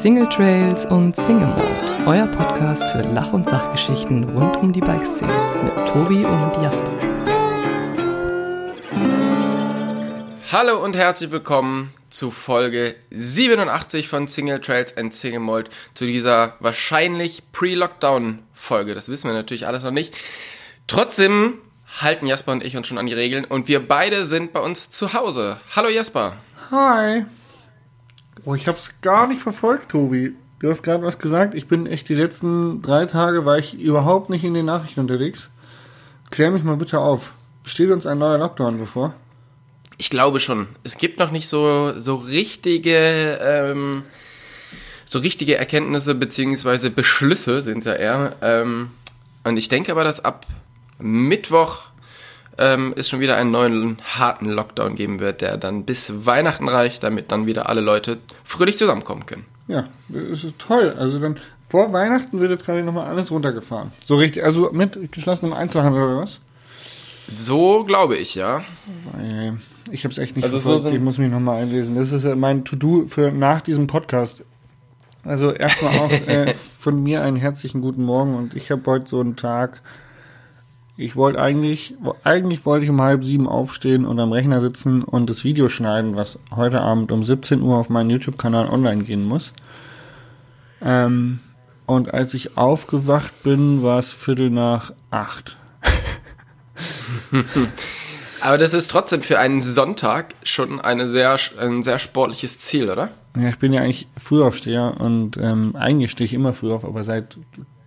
Single Trails und Single Mode, euer Podcast für Lach- und Sachgeschichten rund um die Bikeszene mit Tobi und Jasper. Hallo und herzlich willkommen zu Folge 87 von Single Trails and Single Mold, zu dieser wahrscheinlich Pre-Lockdown-Folge. Das wissen wir natürlich alles noch nicht. Trotzdem halten Jasper und ich uns schon an die Regeln und wir beide sind bei uns zu Hause. Hallo Jasper. Hi. Oh, ich hab's gar nicht verfolgt, Tobi. Du hast gerade was gesagt. Ich bin echt die letzten drei Tage war ich überhaupt nicht in den Nachrichten unterwegs. Klär mich mal bitte auf. Steht uns ein neuer Lockdown bevor? Ich glaube schon. Es gibt noch nicht so, so richtige, ähm, so richtige Erkenntnisse beziehungsweise Beschlüsse sind ja eher. Ähm, und ich denke aber, dass ab Mittwoch ähm, es schon wieder einen neuen harten Lockdown geben wird, der dann bis Weihnachten reicht, damit dann wieder alle Leute fröhlich zusammenkommen können. Ja, das ist toll. Also dann vor Weihnachten wird jetzt gerade nochmal alles runtergefahren. So richtig, also mit geschlossenem Einzelhandel oder was? So glaube ich, ja. Ich habe es echt nicht Also so verfolgt. sind- ich muss mich nochmal einlesen. Das ist mein To-Do für nach diesem Podcast. Also erstmal auch äh, von mir einen herzlichen guten Morgen und ich habe heute so einen Tag. Ich wollte eigentlich, eigentlich wollte ich um halb sieben aufstehen und am Rechner sitzen und das Video schneiden, was heute Abend um 17 Uhr auf meinen YouTube-Kanal online gehen muss. Ähm, und als ich aufgewacht bin, war es Viertel nach acht. Aber das ist trotzdem für einen Sonntag schon eine sehr, ein sehr sportliches Ziel, oder? Ja, ich bin ja eigentlich Frühaufsteher und ähm, eigentlich stehe ich immer früh auf, aber seit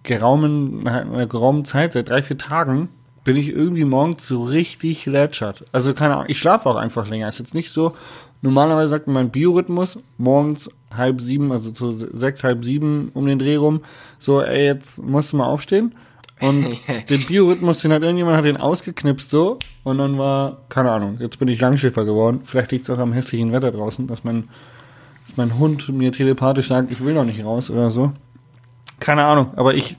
geraumen, einer geraumen Zeit, seit drei, vier Tagen, bin ich irgendwie morgens so richtig lätschert. Also keine Ahnung, ich schlafe auch einfach länger. Ist jetzt nicht so, normalerweise sagt man mein Biorhythmus, morgens halb sieben, also zu sechs, halb sieben um den Dreh rum, so, ey, jetzt musst du mal aufstehen. Und den Biorhythmus, den hat irgendjemand hat den ausgeknipst so und dann war, keine Ahnung, jetzt bin ich Langschläfer geworden. Vielleicht liegt es auch am hässlichen Wetter draußen, dass mein dass mein Hund mir telepathisch sagt, ich will noch nicht raus oder so. Keine Ahnung, aber ich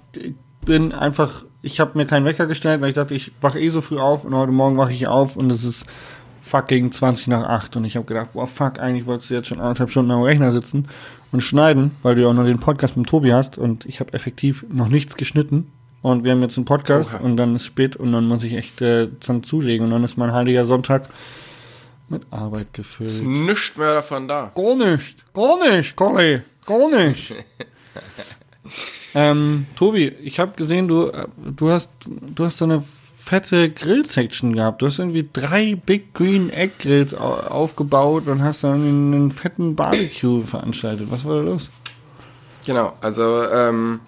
bin einfach, ich habe mir keinen Wecker gestellt, weil ich dachte, ich wache eh so früh auf und heute Morgen wache ich auf und es ist fucking 20 nach 8 und ich habe gedacht, boah fuck, eigentlich wolltest du jetzt schon anderthalb Stunden am Rechner sitzen und schneiden, weil du ja auch noch den Podcast mit Tobi hast und ich habe effektiv noch nichts geschnitten und wir haben jetzt einen Podcast Oha. und dann ist spät und dann muss ich echt äh, dann zulegen und dann ist mein heiliger Sonntag mit Arbeit gefüllt. Nichts mehr davon da. Gar nicht, gar nicht, Colli, gar nicht. ähm, Tobi, ich habe gesehen, du, äh, du hast, du hast so eine fette Grill-Section gehabt. Du hast irgendwie drei Big Green Egg Grills au aufgebaut und hast dann einen fetten Barbecue veranstaltet. Was war da los? Genau, also ähm,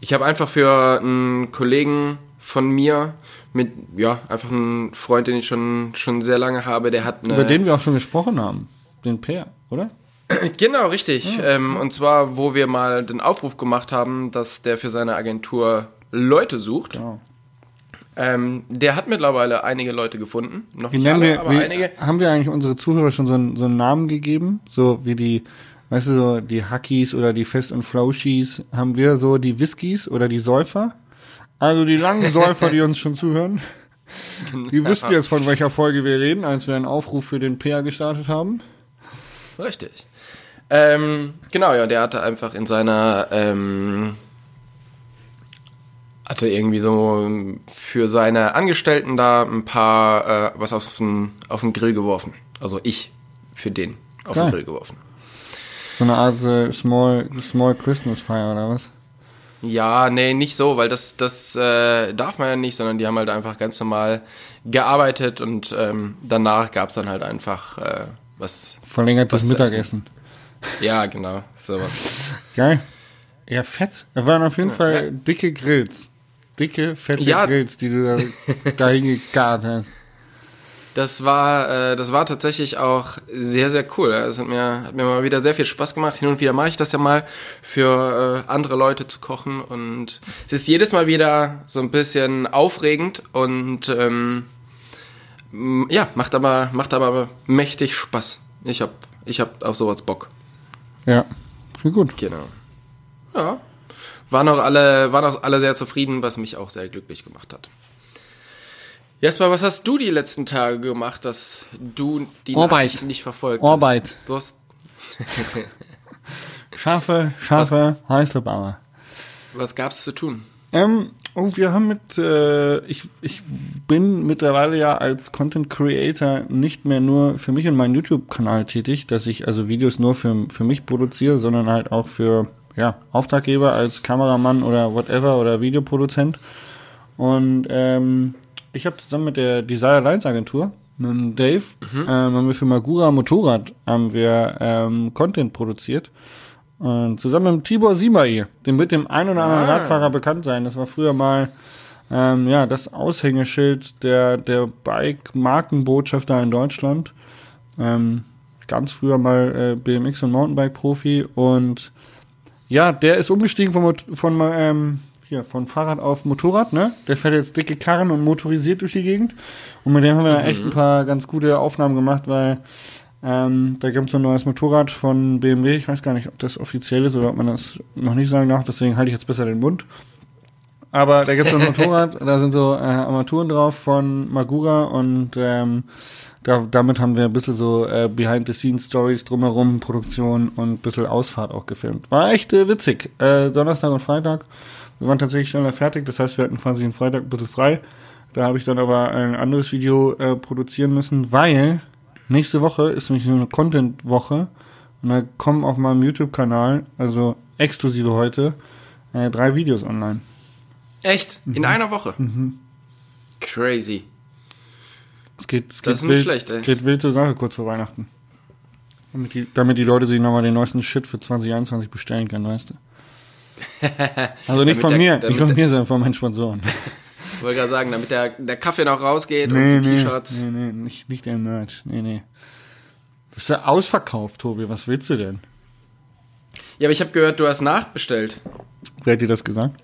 ich habe einfach für einen Kollegen von mir mit, ja, einfach einen Freund, den ich schon, schon sehr lange habe, der hat eine... Über den wir auch schon gesprochen haben. Den Peer, oder? Genau, richtig. Ähm, und zwar, wo wir mal den Aufruf gemacht haben, dass der für seine Agentur Leute sucht. Genau. Ähm, der hat mittlerweile einige Leute gefunden. Noch Wie nicht alle, wir, aber wie, einige. haben wir eigentlich unsere Zuhörer schon so einen, so einen Namen gegeben? So wie die, weißt du, so die Hackies oder die Fest- und Flauschis, haben wir so die Whiskys oder die Säufer? Also die langen Säufer, die uns schon zuhören. Die wissen jetzt, von welcher Folge wir reden, als wir einen Aufruf für den PA gestartet haben. Richtig. Ähm, genau, ja, der hatte einfach in seiner, ähm, hatte irgendwie so für seine Angestellten da ein paar, äh, was auf den, auf den Grill geworfen. Also ich für den auf Geil. den Grill geworfen. So eine Art äh, Small, Small Christmas Fire oder was? Ja, nee, nicht so, weil das, das äh, darf man ja nicht, sondern die haben halt einfach ganz normal gearbeitet und ähm, danach gab's dann halt einfach äh, was. Verlängertes Was Mittagessen. Ja, genau, sowas. Geil. Ja, fett. Da waren auf jeden Fall ja. dicke Grills. Dicke, fette Ja. Grills, die du da dahin gegart hast. Das war, äh, das war tatsächlich auch sehr, sehr cool. Es hat mir, hat mir mal wieder sehr viel Spaß gemacht. Hin und wieder mache ich das ja mal für äh, andere Leute zu kochen und es ist jedes Mal wieder so ein bisschen aufregend und ähm, ja, macht aber, macht aber mächtig Spaß. Ich hab, ich hab auf sowas Bock. Ja, klingt gut. Genau. Ja. Waren auch alle, waren auch alle sehr zufrieden, was mich auch sehr glücklich gemacht hat. Jasper, was hast du die letzten Tage gemacht, dass du die Arbeit. Nachrichten nicht verfolgt Arbeit. hast? Du hast Schafe, Schafe, Häuslebauer. Was gab's zu tun? Ähm, oh, wir haben mit, äh, ich, ich bin mittlerweile ja als Content Creator nicht mehr nur für mich und meinen YouTube-Kanal tätig, dass ich also Videos nur für, für mich produziere, sondern halt auch für ja, Auftraggeber als Kameramann oder whatever oder Videoproduzent. Und ähm, ich habe zusammen mit der Desire Lines Agentur, mit Dave, ähm, haben wir für Magura Motorrad haben wir ähm, Content produziert. Und zusammen mit Tibor Simai, dem wird dem ein oder anderen Ah. Radfahrer bekannt sein. Das war früher mal ähm, ja das Aushängeschild der der Bike-Markenbotschafter in Deutschland. Ähm, ganz früher mal äh, BMX und Mountainbike-Profi und ja, der ist umgestiegen von, von ähm, hier, von Fahrrad auf Motorrad, ne? Der fährt jetzt dicke Karren und motorisiert durch die Gegend. Und mit dem haben wir echt ein paar ganz gute Aufnahmen gemacht, weil ähm, da gibt es ein neues Motorrad von BMW. Ich weiß gar nicht, ob das offiziell ist oder ob man das noch nicht sagen darf, deswegen halte ich jetzt besser den Mund. Aber da gibt es ein Motorrad, da sind so äh, Armaturen drauf von Magura und ähm, da, damit haben wir ein bisschen so äh, Behind-the-Scenes-Stories drumherum, Produktion und ein bisschen Ausfahrt auch gefilmt. War echt äh, witzig. Äh, Donnerstag und Freitag. Wir waren tatsächlich schneller fertig, das heißt, wir hatten quasi den Freitag ein bisschen frei. Da habe ich dann aber ein anderes Video äh, produzieren müssen, weil nächste Woche ist nämlich so eine Content-Woche und da kommen auf meinem YouTube-Kanal, also exklusive heute, äh, drei Videos online. Echt? In einer Woche? Crazy. Es geht, es Das geht ist nicht wild, schlecht, ey. geht wild zur Sache kurz vor Weihnachten. Damit die, damit die Leute sich nochmal den neuesten Shit für 2021 bestellen können, weißt du. Also nicht Damit von der- mir, nicht von mir, sondern von meinen Sponsoren. Ich wollte gerade sagen, damit der, der Kaffee noch rausgeht Nee, und die nee, T-Shirts. nee, nee, nicht, nicht der Merch. Nee, nee. Das ist ja ausverkauft, Tobi. Was willst du denn? Ja, aber ich habe gehört, du hast nachbestellt. Wer hat dir das gesagt?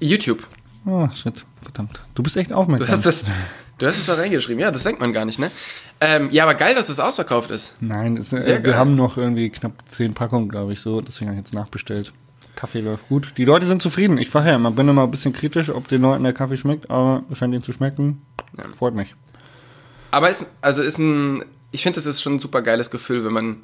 YouTube. Oh, shit. Verdammt. Du bist echt Du aufmerksam. hast das, du hast es da reingeschrieben. Ja, das denkt man gar nicht, ne? Ähm, ja, aber geil, dass das ausverkauft ist. Nein, das, Sehr äh, wir haben noch irgendwie knapp zehn Packungen, glaube ich, so. Deswegen habe ich jetzt nachbestellt. Kaffee läuft gut. Die Leute sind zufrieden. Ich war ja, man bin immer ein bisschen kritisch, ob den Leuten der Kaffee schmeckt, aber scheint ihnen zu schmecken. Freut mich. Aber ist, also ist ein, ich finde, das ist schon ein super geiles Gefühl, wenn man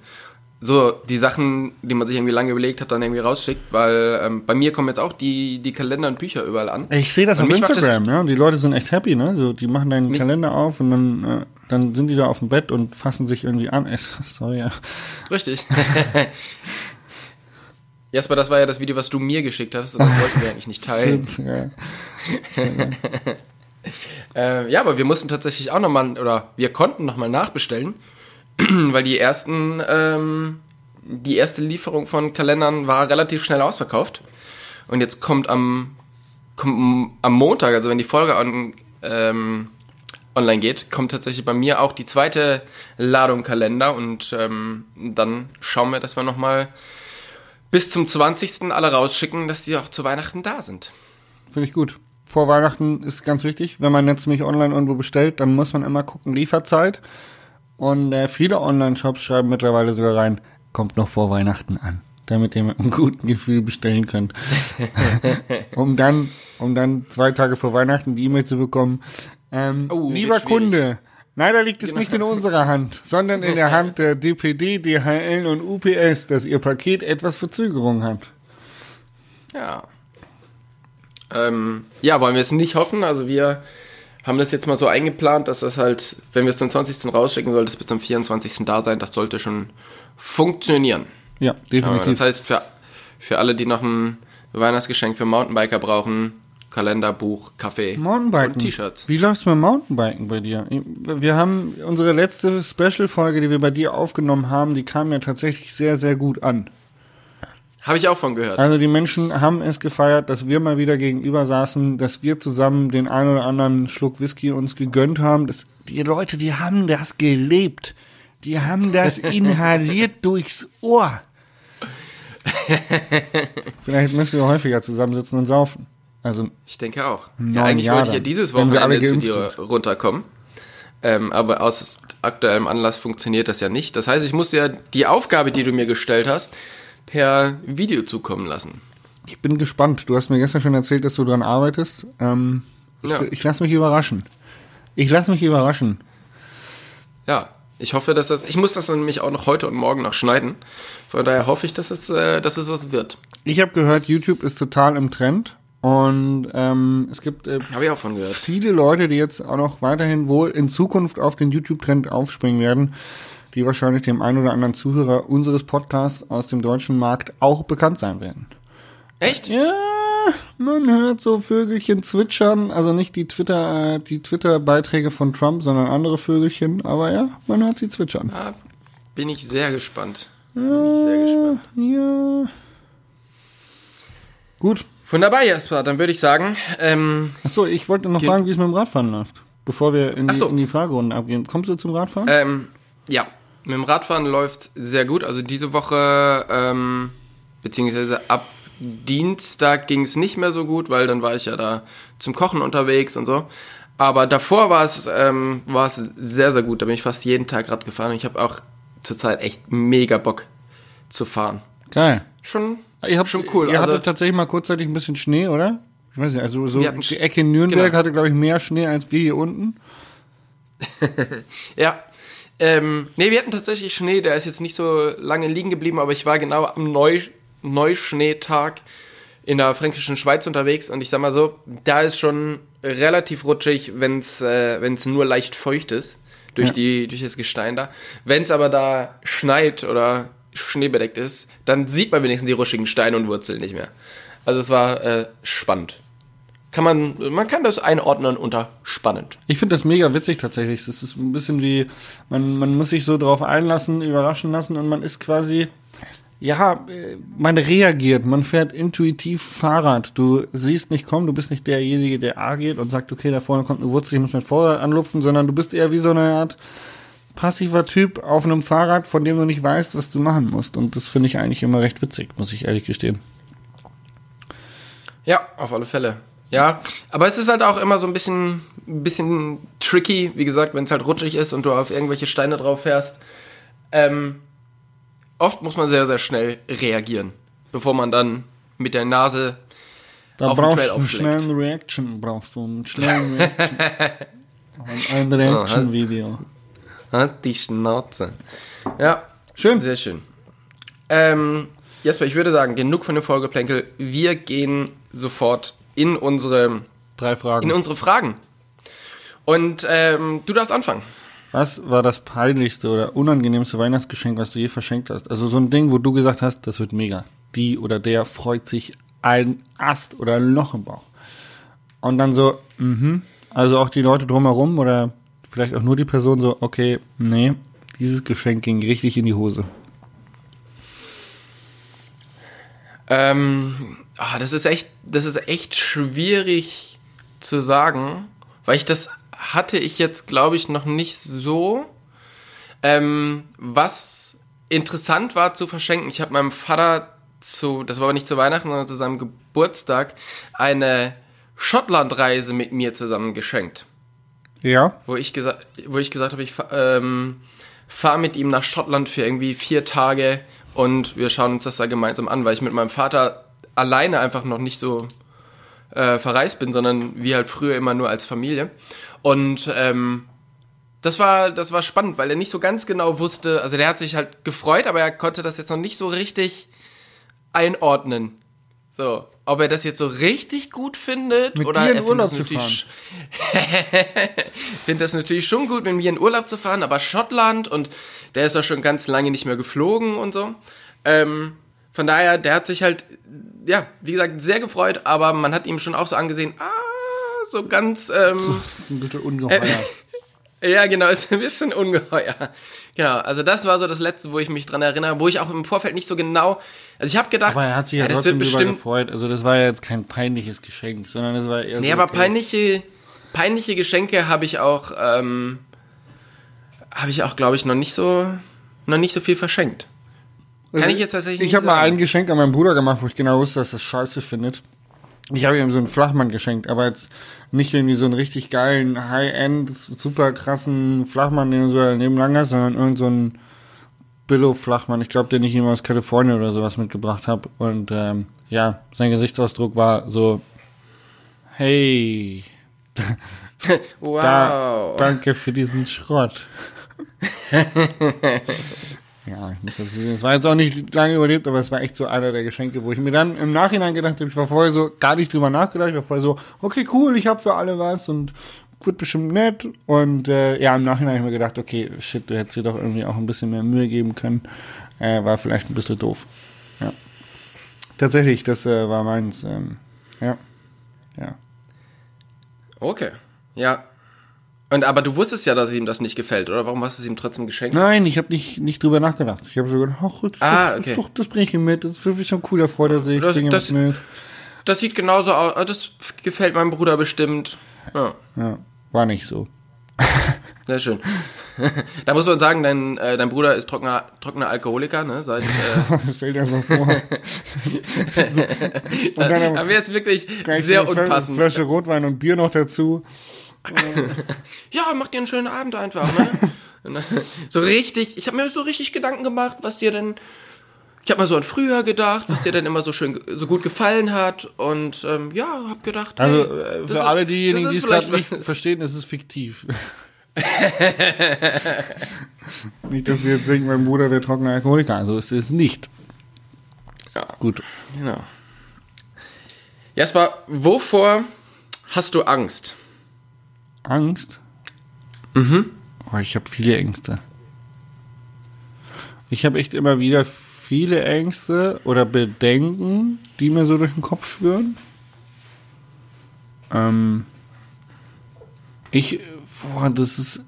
so die Sachen, die man sich irgendwie lange überlegt hat, dann irgendwie rausschickt, weil ähm, bei mir kommen jetzt auch die, die Kalender und Bücher überall an. Ich sehe das Und auf macht das- Instagram, ja. Die Leute sind echt happy, ne? So, die machen deinen Kalender auf und dann, äh, dann sind die da auf dem Bett und fassen sich irgendwie an. Sorry, ja. Richtig. Jasper, das war ja das Video, was du mir geschickt hast und das wollten wir eigentlich nicht teilen. ja. Äh, ja, aber wir mussten tatsächlich auch nochmal, oder wir konnten nochmal nachbestellen, weil die ersten, ähm, die erste Lieferung von Kalendern war relativ schnell ausverkauft. Und jetzt kommt am, kommt am Montag, also wenn die Folge on, ähm, online geht, kommt tatsächlich bei mir auch die zweite Ladung Kalender und ähm, dann schauen wir, dass wir nochmal bis zum 20. alle rausschicken, dass die auch zu Weihnachten da sind. Finde ich gut. Vor Weihnachten ist ganz wichtig. Wenn man jetzt nämlich online irgendwo bestellt, dann muss man immer gucken, Lieferzeit. Und äh, viele Online-Shops schreiben mittlerweile sogar rein, kommt noch vor Weihnachten an, damit ihr mit einem guten Gefühl bestellen könnt. um dann, um dann zwei Tage vor Weihnachten die E-Mail zu bekommen. Ähm, Oh, lieber schwierig. Leider liegt es nicht in unserer Hand, sondern in der Hand der DPD, DHL und UPS, dass ihr Paket etwas Verzögerung hat. Ja. Ähm, ja, wollen wir es nicht hoffen. Also wir haben das jetzt mal so eingeplant, dass das halt, wenn wir es zum 20. rausschicken, sollte es bis zum 24. da sein. Das sollte schon funktionieren. Ja, definitiv. das heißt, für, für alle, die noch ein Weihnachtsgeschenk für Mountainbiker brauchen, Kalender, Buch, Kaffee Mountainbiken. und T-Shirts. Wie läuft's mit Mountainbiken bei dir? Wir haben unsere letzte Special-Folge, die wir bei dir aufgenommen haben, die kam ja tatsächlich sehr, sehr gut an. Habe ich auch von gehört. Also die Menschen haben es gefeiert, dass wir mal wieder gegenüber saßen, dass wir zusammen den einen oder anderen Schluck Whisky uns gegönnt haben. Das, die Leute, die haben das gelebt. Die haben das inhaliert durchs Ohr. Vielleicht müssen wir häufiger zusammensitzen und saufen. Also Ich denke auch. Ja, eigentlich Jahre, wollte ich ja dieses Wochenende zu dir runterkommen. Ähm, aber aus aktuellem Anlass funktioniert das ja nicht. Das heißt, ich muss ja die Aufgabe, die du mir gestellt hast, per Video zukommen lassen. Ich bin gespannt. Du hast mir gestern schon erzählt, dass du dran arbeitest. Ähm, Ja. Ich, ich lasse mich überraschen. Ich lasse mich überraschen. Ja. Ich hoffe, dass das. Ich muss das nämlich auch noch heute und morgen noch schneiden. Von daher hoffe ich, dass es, äh, dass es was wird. Ich habe gehört, YouTube ist total im Trend. Und ähm, es gibt äh, viele Leute, die jetzt auch noch weiterhin wohl in Zukunft auf den YouTube-Trend aufspringen werden, die wahrscheinlich dem einen oder anderen Zuhörer unseres Podcasts aus dem deutschen Markt auch bekannt sein werden. Echt? Ja, man hört so Vögelchen zwitschern, also nicht die Twitter, äh, die Twitter-Beiträge von Trump, sondern andere Vögelchen, aber ja, man hört sie zwitschern. Ah, bin ich sehr gespannt. Bin ich sehr gespannt. Ja. Gut. Wunderbar, Jasper. Dann würde ich sagen, ähm, Achso, ich wollte noch Ge- fragen, wie es mit dem Radfahren läuft, bevor wir in die, so. in die Fragerunde abgehen. Kommst du zum Radfahren? ähm, ja, mit dem Radfahren läuft sehr gut. Also diese Woche, ähm, beziehungsweise ab Dienstag ging es nicht mehr so gut, weil dann war ich ja da zum Kochen unterwegs und so. Aber davor war es, ähm, war es sehr, sehr gut. Da bin ich fast jeden Tag Rad gefahren. Und ich habe auch zurzeit echt mega Bock zu fahren. Geil. Schon, Ihr habt, schon cool. Ihr also, hattet tatsächlich mal kurzzeitig ein bisschen Schnee, oder? Ich weiß nicht, also so hatten die Ecke Nürnberg genau. hatte, glaube ich, mehr Schnee als wir hier unten. Ja. Ähm, nee, wir hatten tatsächlich Schnee, der ist jetzt nicht so lange liegen geblieben, aber ich war genau am Neu Neuschneetag in der fränkischen Schweiz unterwegs und ich sag mal so, da ist schon relativ rutschig, wenn es äh, wenn's nur leicht feucht ist durch, Ja. die, durch das Gestein da. Wenn es aber da schneit oder schneebedeckt ist, dann sieht man wenigstens die rutschigen Steine und Wurzeln nicht mehr. Also es war äh, spannend. Kann man, man kann das einordnen unter spannend. Ich finde das mega witzig tatsächlich. Das ist ein bisschen wie, man, man muss sich so drauf einlassen, überraschen lassen und man ist quasi, ja, äh, man reagiert, man fährt intuitiv Fahrrad. Du siehst nicht kommen, du bist nicht derjenige, der A geht und sagt, okay, da vorne kommt eine Wurzel, ich muss mein Vorrad anlupfen, sondern du bist eher wie so eine Art passiver Typ auf einem Fahrrad, von dem du nicht weißt, was du machen musst. Und das finde ich eigentlich immer recht witzig, muss ich ehrlich gestehen. Ja, auf alle Fälle. Ja, aber es ist halt auch immer so ein bisschen, ein bisschen tricky, wie gesagt, wenn es halt rutschig ist und du auf irgendwelche Steine drauf fährst. Ähm, oft muss man sehr, sehr schnell reagieren, bevor man dann mit der Nase Da auf brauchst Trail du einen schnellen Reaction, brauchst du einen schnellen Reaction. Ein Reaction-Video. Hat die Schnauze. Ja, Schön. sehr schön. Ähm, Jesper, ich würde sagen, genug von dem Vorgeplänkel. Wir gehen sofort in unsere, Drei Fragen. in unsere Fragen. Und ähm, du darfst anfangen. Was war das peinlichste oder unangenehmste Weihnachtsgeschenk, was du je verschenkt hast? Also so ein Ding, wo du gesagt hast, das wird mega. Die oder der freut sich ein Ast oder ein Loch im Bauch. Und dann so, mhm. Also auch die Leute drumherum oder vielleicht auch nur die Person so, okay, nee, dieses Geschenk ging richtig in die Hose. Ähm, ah, das ist echt, das ist echt schwierig zu sagen, weil ich das hatte ich jetzt, glaube ich, noch nicht so. Ähm, was interessant war zu verschenken, ich habe meinem Vater zu, das war aber nicht zu Weihnachten, sondern zu seinem Geburtstag, eine Schottlandreise mit mir zusammen geschenkt Ja. wo ich gesagt, wo ich gesagt habe, ich ähm, fahre mit ihm nach Schottland für irgendwie vier Tage und wir schauen uns das da gemeinsam an, weil ich mit meinem Vater alleine einfach noch nicht so äh, verreist bin, sondern wir halt früher immer nur als Familie. Und ähm, das war, das war spannend, weil er nicht so ganz genau wusste, also der hat sich halt gefreut, aber er konnte das jetzt noch nicht so richtig einordnen. So, ob er das jetzt so richtig gut findet Mit oder dir in er findet Urlaub zu natürlich finde das natürlich schon gut, mit mir in Urlaub zu fahren, aber Schottland und der ist ja schon ganz lange nicht mehr geflogen und so. Ähm, von daher, der hat sich halt, ja, wie gesagt, sehr gefreut, aber man hat ihm schon auch so angesehen, ah, so ganz, ähm, Das ist ein bisschen ungeheuer. Ja, genau, ist ein bisschen ungeheuer. Genau, also das war so das Letzte, wo ich mich dran erinnere, wo ich auch im Vorfeld nicht so genau, also ich habe gedacht, Aber er hat sich ja, das trotzdem wird drüber bestimmt, gefreut. Also das war ja jetzt kein peinliches Geschenk, sondern das war eher Nee, so, aber okay. peinliche, peinliche Geschenke habe ich auch, ähm, habe ich auch, glaube ich, noch nicht so, noch nicht so viel verschenkt. Kann Also ich jetzt tatsächlich Ich habe mal ein Geschenk an meinen Bruder gemacht, wo ich genau wusste, dass er es scheiße findet. Ich habe ihm so einen Flachmann geschenkt, aber jetzt nicht irgendwie so einen richtig geilen, High-End, super krassen Flachmann, den du so daneben lang hast, sondern irgend so einen Billo-Flachmann. Ich glaube, den ich ihm aus Kalifornien oder sowas mitgebracht habe. Und ähm, ja, sein Gesichtsausdruck war so, hey, Wow. da, danke für diesen Schrott. ja, ich muss das sehen. Es war jetzt auch nicht lange überlebt, aber es war echt so einer der Geschenke, wo ich mir dann im Nachhinein gedacht habe, ich war vorher so gar nicht drüber nachgedacht, ich war vorher so, okay, cool, ich habe für alle was und wird bestimmt nett. Und äh, ja, im Nachhinein habe ich mir gedacht, okay, shit, du hättest dir doch irgendwie auch ein bisschen mehr Mühe geben können. Äh, war vielleicht ein bisschen doof. Ja. Tatsächlich, das äh, war meins. Ähm, ja. Ja. Okay. Ja. Und aber du wusstest ja, dass ihm das nicht gefällt, oder? Warum hast du es ihm trotzdem geschenkt? Nein, ich habe nicht, nicht drüber nachgedacht. Ich habe so gedacht, ach, Ah, das, okay. das, das bringe ich ihm mit. Das ist wirklich schon cool, da freut er sich. Das- das- mit. Das sieht genauso aus. ah, Das gefällt meinem Bruder bestimmt. Ja, Ja, war nicht so. sehr schön. da muss man sagen, dein, äh, dein Bruder ist trockener, trockener Alkoholiker, ne? Seit, äh, Stell dir das mal vor. und dann aber aber jetzt wirklich sehr unpassend. Flasche Rotwein und Bier noch dazu. Ja, mach dir einen schönen Abend einfach, ne? Dann so richtig, ich habe mir so richtig Gedanken gemacht, was dir denn, ich habe mal so an früher gedacht, was dir denn immer so schön, so gut gefallen hat und ähm, ja, hab gedacht, Also hey, äh, für ist- alle diejenigen, das die es gerade vielleicht nicht verstehen, ist es fiktiv. nicht, dass sie jetzt denken, mein Bruder wäre trockener Alkoholiker. Also ist es nicht. Ja. Gut. Genau. Jasper, wovor hast du Angst? Angst? Mhm. Oh, ich habe viele Ängste. Ich habe echt immer wieder viele Ängste oder Bedenken, die mir so durch den Kopf schwören. Ähm, ich, boah, das ist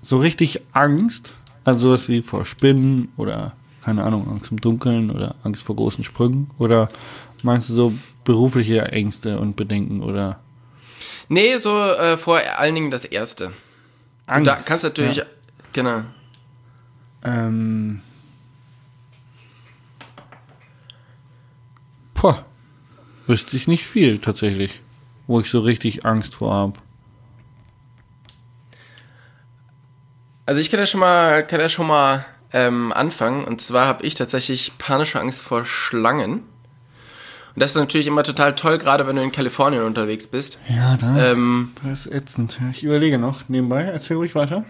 so richtig Angst, also sowas wie vor Spinnen oder keine Ahnung, Angst im Dunkeln oder Angst vor großen Sprüngen oder meinst du so berufliche Ängste und Bedenken oder Nee, so äh, vor allen Dingen das Erste. Angst? Da kannst du natürlich, Ja. genau. Ähm. Boah, wüsste ich nicht viel tatsächlich, wo ich so richtig Angst vor habe. Also ich kann ja schon mal, kann ja schon mal ähm, anfangen. Und zwar habe ich tatsächlich panische Angst vor Schlangen. Und das ist natürlich immer total toll, gerade wenn du in Kalifornien unterwegs bist. Ja, da. Ähm, das ist ätzend. Ich überlege noch nebenbei. Erzähl ruhig weiter.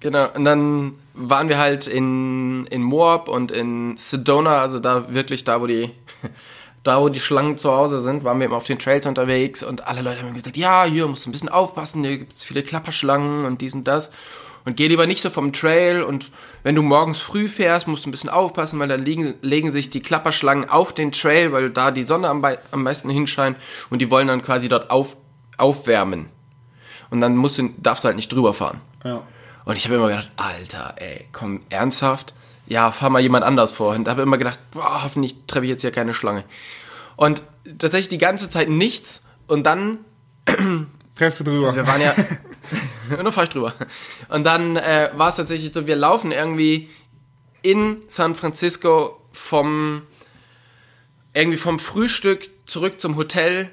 Genau, und dann waren wir halt in, in Moab und in Sedona, also da wirklich da, wo die, da wo die Schlangen zu Hause sind, waren wir eben auf den Trails unterwegs und alle Leute haben gesagt, ja, hier musst du ein bisschen aufpassen, hier gibt es viele Klapperschlangen und dies und das. Und geh lieber nicht so vom Trail und wenn du morgens früh fährst, musst du ein bisschen aufpassen, weil dann liegen, legen sich die Klapperschlangen auf den Trail, weil da die Sonne am, am meisten hinscheint und die wollen dann quasi dort auf, aufwärmen. Und dann musst du, darfst du halt nicht drüber fahren. Ja. Und ich habe immer gedacht, Alter, ey, komm, ernsthaft? Ja, fahr mal jemand anders vor. Und habe immer gedacht, boah, hoffentlich treffe ich jetzt hier keine Schlange. Und tatsächlich die ganze Zeit nichts. Und dann, Fährst du drüber? Also wir waren ja, und dann fahr ich drüber. Und dann äh, war es tatsächlich so, wir laufen irgendwie in San Francisco vom, irgendwie vom Frühstück zurück zum Hotel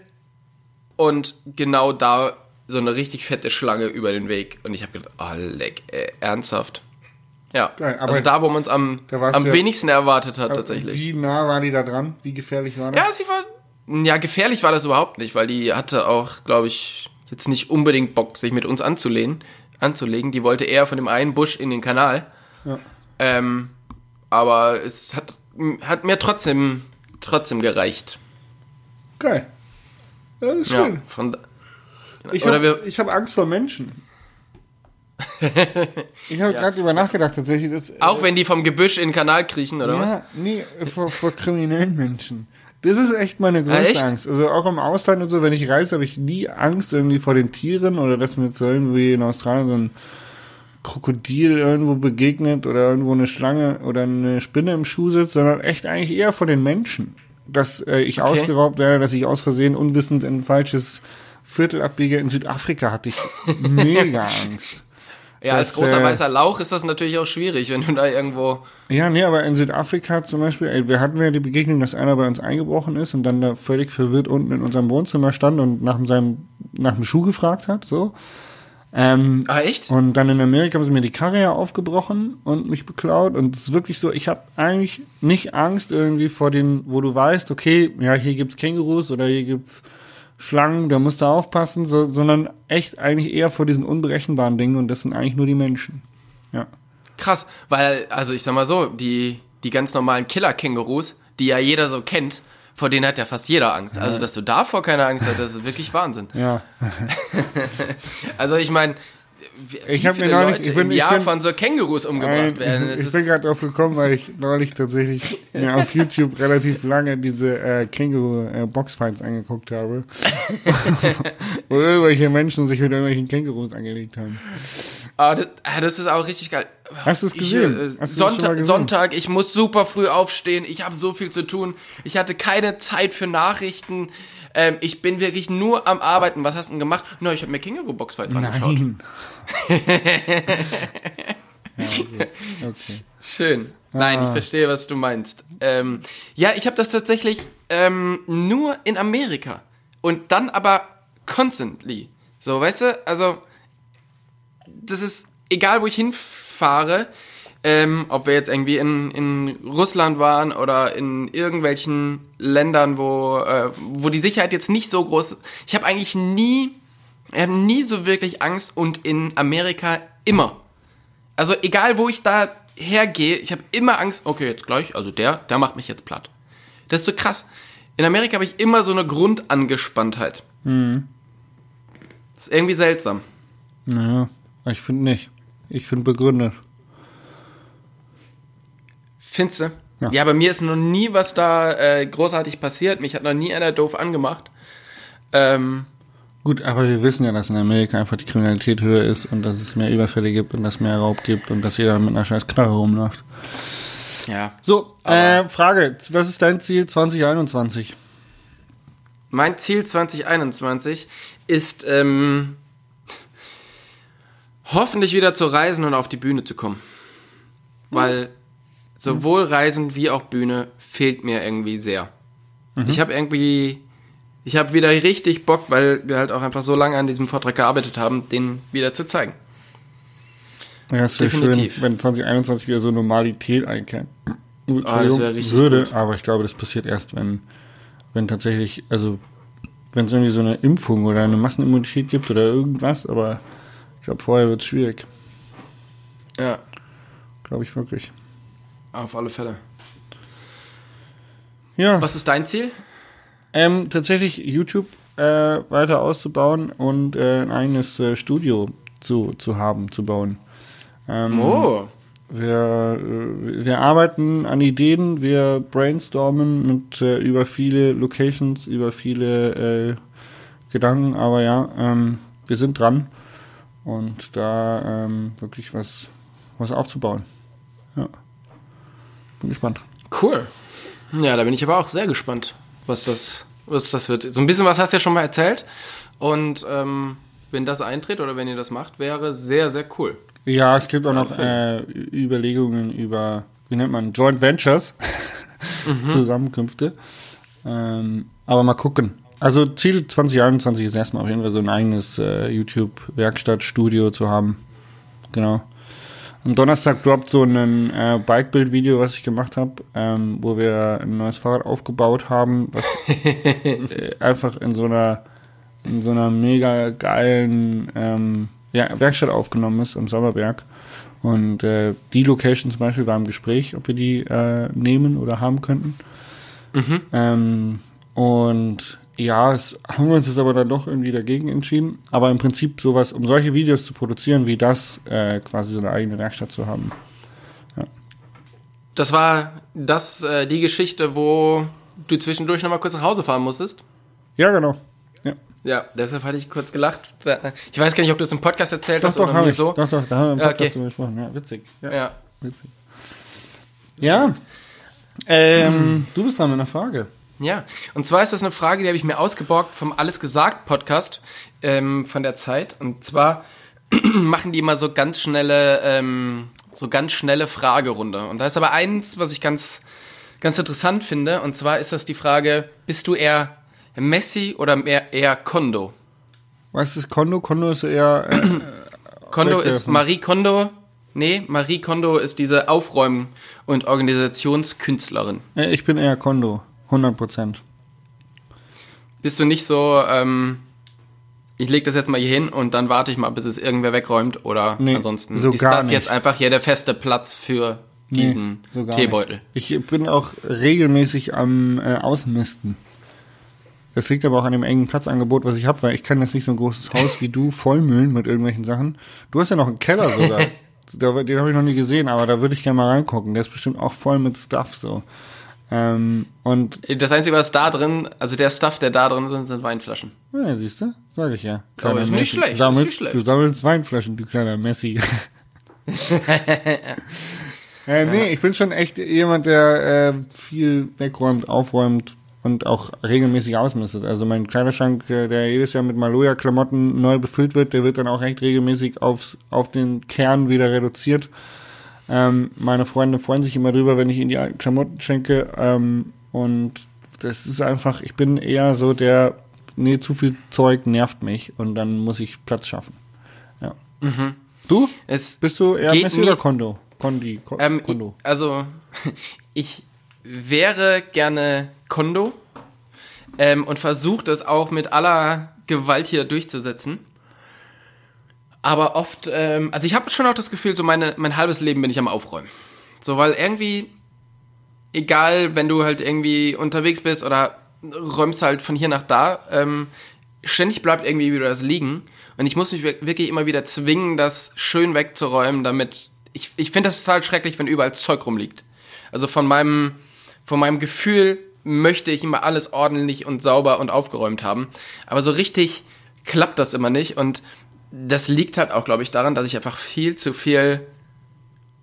und genau da so eine richtig fette Schlange über den Weg. Und ich habe gedacht, oh, leck, ey, ernsthaft. Ja, Geil, aber also da, wo man es am, am ja- wenigsten erwartet hat, tatsächlich. Wie nah war die da dran? Wie gefährlich war das? Ja, sie war. Ja, gefährlich war das überhaupt nicht, weil die hatte auch, glaube ich, jetzt nicht unbedingt Bock, sich mit uns anzulehnen, anzulegen. Die wollte eher von dem einen Busch in den Kanal. Ja. Ähm, aber es hat, hat mir trotzdem, trotzdem gereicht. Geil. Das ist Ja, schön. von, Ich habe hab Angst vor Menschen. ich habe gerade drüber nachgedacht, tatsächlich. Dass, auch wenn die vom Gebüsch in den Kanal kriechen, oder was? ja, nee, vor, vor kriminellen Menschen. Das ist echt meine größte echt? Angst. Also auch im Ausland und so, wenn ich reise, habe ich nie Angst irgendwie vor den Tieren oder dass mir jetzt irgendwie in Australien so ein Krokodil irgendwo begegnet oder irgendwo eine Schlange oder eine Spinne im Schuh sitzt, sondern echt eigentlich eher vor den Menschen. Dass äh, ich Okay. ausgeraubt werde, dass ich aus Versehen unwissend in ein falsches Viertel abbiege. In Südafrika hatte ich mega Angst. Ja, als Das, großer äh, weißer Lauch ist das natürlich auch schwierig, wenn du da irgendwo. Ja, nee, aber in Südafrika zum Beispiel, ey, wir hatten ja die Begegnung, dass einer bei uns eingebrochen ist und dann da völlig verwirrt unten in unserem Wohnzimmer stand und nach seinem, nach dem Schuh gefragt hat, so. Ähm, Ah, echt? und dann in Amerika haben sie mir die Karre ja aufgebrochen und mich beklaut. Und es ist wirklich so, ich habe eigentlich nicht Angst irgendwie vor den, wo du weißt, okay, ja, hier gibt's Kängurus oder hier gibt's Schlangen, da musst du aufpassen, so, sondern echt eigentlich eher vor diesen unberechenbaren Dingen und das sind eigentlich nur die Menschen. Ja. Krass, weil, also ich sag mal so, die, die ganz normalen Killer-Kängurus, die ja jeder so kennt, vor denen hat ja fast jeder Angst. Also, dass du davor keine Angst hast, das ist wirklich Wahnsinn. Ja. Also, ich meine, Ich wie hab mir neulich- Leute ich bin- im ich Jahr bin- von so Kängurus umgebracht Nein, werden. Es ich bin gerade drauf gekommen, weil ich neulich tatsächlich mir auf YouTube relativ lange diese äh, Känguru-Boxfights angeguckt habe. Wo irgendwelche Menschen sich mit irgendwelchen Kängurus angelegt haben. ah, das, ah, das ist auch richtig geil. Hast du es gesehen? äh, Hast das Sonntag, gesehen? Sonntag, ich muss super früh aufstehen. Ich habe so viel zu tun. Ich hatte keine Zeit für Nachrichten. Ähm, ich bin wirklich nur am Arbeiten. Was hast du denn gemacht? Na, ich habe mir Känguru-Boxfights angeschaut. Nein. ja, okay. okay. Schön. Nein, ich Ah. verstehe, was du meinst. Ähm, ja, ich habe das tatsächlich ähm, nur in Amerika. Und dann aber constantly. So, weißt du, also das ist egal, wo ich hinfahre, ähm, ob wir jetzt irgendwie in, in Russland waren oder in irgendwelchen Ländern, wo, äh, wo die Sicherheit jetzt nicht so groß ist. Ich habe eigentlich nie, ich habe nie so wirklich Angst und in Amerika immer. Also egal, wo ich da hergehe, ich habe immer Angst, okay, jetzt gleich, also der, der macht mich jetzt platt. Das ist so krass. In Amerika habe ich immer so eine Grundangespanntheit. Das ist irgendwie seltsam. Naja, ich finde nicht. Ich finde begründet. Findest du? Ja. Ja. bei mir ist noch nie was da äh, großartig passiert. Mich hat noch nie einer doof angemacht. Ähm, Gut, aber wir wissen ja, dass in Amerika einfach die Kriminalität höher ist und dass es mehr Überfälle gibt und dass mehr Raub gibt und dass jeder mit einer scheiß Knarre rumläuft. ja. So, äh, Frage, was ist dein Ziel 2021? Mein Ziel 2021 ist, ähm, hoffentlich wieder zu reisen und auf die Bühne zu kommen. Weil sowohl Reisen wie auch Bühne fehlt mir irgendwie sehr. Ich habe irgendwie, ich habe wieder richtig Bock, weil wir halt auch einfach so lange an diesem Vortrag gearbeitet haben, den wieder zu zeigen. Ja, es wäre schön, wenn 2021 wieder so Normalität einkehrt. das wäre richtig Würde, gut. aber ich glaube, das passiert erst, wenn, wenn tatsächlich, also, wenn es irgendwie so eine Impfung oder eine Massenimmunität gibt oder irgendwas, aber ich glaube, vorher wird es schwierig. Ja, Glaube ich wirklich. Auf alle Fälle. Ja. Was ist dein Ziel? Ähm, tatsächlich YouTube äh, weiter auszubauen und äh, ein eigenes äh, Studio zu, zu haben, zu bauen. Ähm, Oh, wir, äh, wir arbeiten an Ideen, wir brainstormen mit äh, über viele Locations, über viele äh, Gedanken, aber ja, ähm, wir sind dran und da ähm, wirklich was, was aufzubauen. Ja. Bin gespannt. cool. Ja, da bin ich aber auch sehr gespannt, was das, was das wird. So ein bisschen was hast du ja schon mal erzählt. Und ähm, wenn das eintritt oder wenn ihr das macht, wäre sehr, sehr cool. Ja, es gibt auch noch äh, Überlegungen über, wie nennt man, Joint Ventures, Zusammenkünfte. Ähm, aber mal gucken. Also Ziel 2021 ist erstmal auf jeden Fall so ein eigenes äh, YouTube-Werkstattstudio zu haben. Genau. Am Donnerstag droppt so ein äh, Bike-Build-Video, was ich gemacht habe, ähm, wo wir ein neues Fahrrad aufgebaut haben, was äh, einfach in so einer in so einer mega geilen ähm, ja, Werkstatt aufgenommen ist am Sommerberg. Und äh, die Location zum Beispiel war im Gespräch, ob wir die äh, nehmen oder haben könnten. Ähm, und ja, es haben wir uns jetzt aber dann doch irgendwie dagegen entschieden. Aber im Prinzip sowas, um solche Videos zu produzieren wie das, äh, quasi so eine eigene Werkstatt zu haben. Das war das, äh, die Geschichte, wo du zwischendurch nochmal kurz nach Hause fahren musstest. Ja, genau. Ja. Ja, deshalb hatte ich kurz gelacht. Ich weiß gar nicht, ob du es im Podcast erzählt Doch, hast doch, oder mir ich. so. Doch, doch, da haben wir im Ja, Podcast okay. drüber gesprochen. Ja, witzig. Ja, Ja. witzig. Ja. Ähm, du bist dran mit einer Frage. Ja, und zwar ist das eine Frage, die habe ich mir ausgeborgt vom Alles gesagt Podcast ähm, von der Zeit. Und zwar machen die immer so ganz schnelle, ähm, so ganz schnelle Fragerunde. Und da ist aber eins, was ich ganz, ganz interessant finde. Und zwar ist das die Frage: Bist du eher Messi oder mehr eher Kondo? Was ist Kondo? Kondo ist eher. Äh, Kondo ist Marie Kondo. Nee, Marie Kondo ist diese Aufräumen- und Organisationskünstlerin. ich bin eher Kondo. 100 Prozent. Bist du nicht so, ähm, ich lege das jetzt mal hier hin und dann warte ich mal, bis es irgendwer wegräumt oder Nee, ansonsten so ist das nicht. jetzt einfach hier der feste Platz für diesen Nee, so Teebeutel. nicht. Ich bin auch regelmäßig am äh, Ausmisten. Das liegt aber auch an dem engen Platzangebot, was ich habe, weil ich kann jetzt nicht so ein großes Haus wie du vollmüllen mit irgendwelchen Sachen. Du hast ja noch einen Keller sogar. Den habe ich noch nie gesehen, aber da würde ich gerne mal reingucken. Der ist bestimmt auch voll mit Stuff so. Ähm, und Das Einzige, was da drin, also der Stuff, der da drin sind, sind Weinflaschen. ja, siehst du, sage ich ja. Aber Kleiner ist nicht schlecht, ist Sammelst, nicht schlecht. Du sammelst Weinflaschen, du kleiner Messi. äh, nee, ich bin schon echt jemand, der äh, viel wegräumt, aufräumt und auch regelmäßig ausmistet. Also mein Kleiderschrank, äh, der jedes Jahr mit Maloya-Klamotten neu befüllt wird, der wird dann auch recht regelmäßig aufs, auf den Kern wieder reduziert. Ähm, meine Freunde freuen sich immer drüber, wenn ich ihnen die alten Klamotten schenke. Ähm, und das ist einfach, ich bin eher so der, nee, zu viel Zeug nervt mich und dann muss ich Platz schaffen. Ja. Du? Es Bist du eher Messi oder Kondo? Kondi, Ko Ähm, ich, Kondo. also, ich wäre gerne Kondo ähm, und versuche das auch mit aller Gewalt hier durchzusetzen. Aber oft, ähm, also ich habe schon auch das Gefühl, so meine, mein halbes Leben bin ich am Aufräumen. So, weil irgendwie, egal, wenn du halt irgendwie unterwegs bist oder räumst halt von hier nach da, ähm, ständig bleibt irgendwie wieder das liegen. Und ich muss mich wir- wirklich immer wieder zwingen, das schön wegzuräumen, damit ich, ich finde das total schrecklich, wenn überall Zeug rumliegt. Also von meinem, von meinem Gefühl möchte ich immer alles ordentlich und sauber und aufgeräumt haben. Aber so richtig klappt das immer nicht. Und das liegt halt auch, glaube ich, daran, dass ich einfach viel zu viel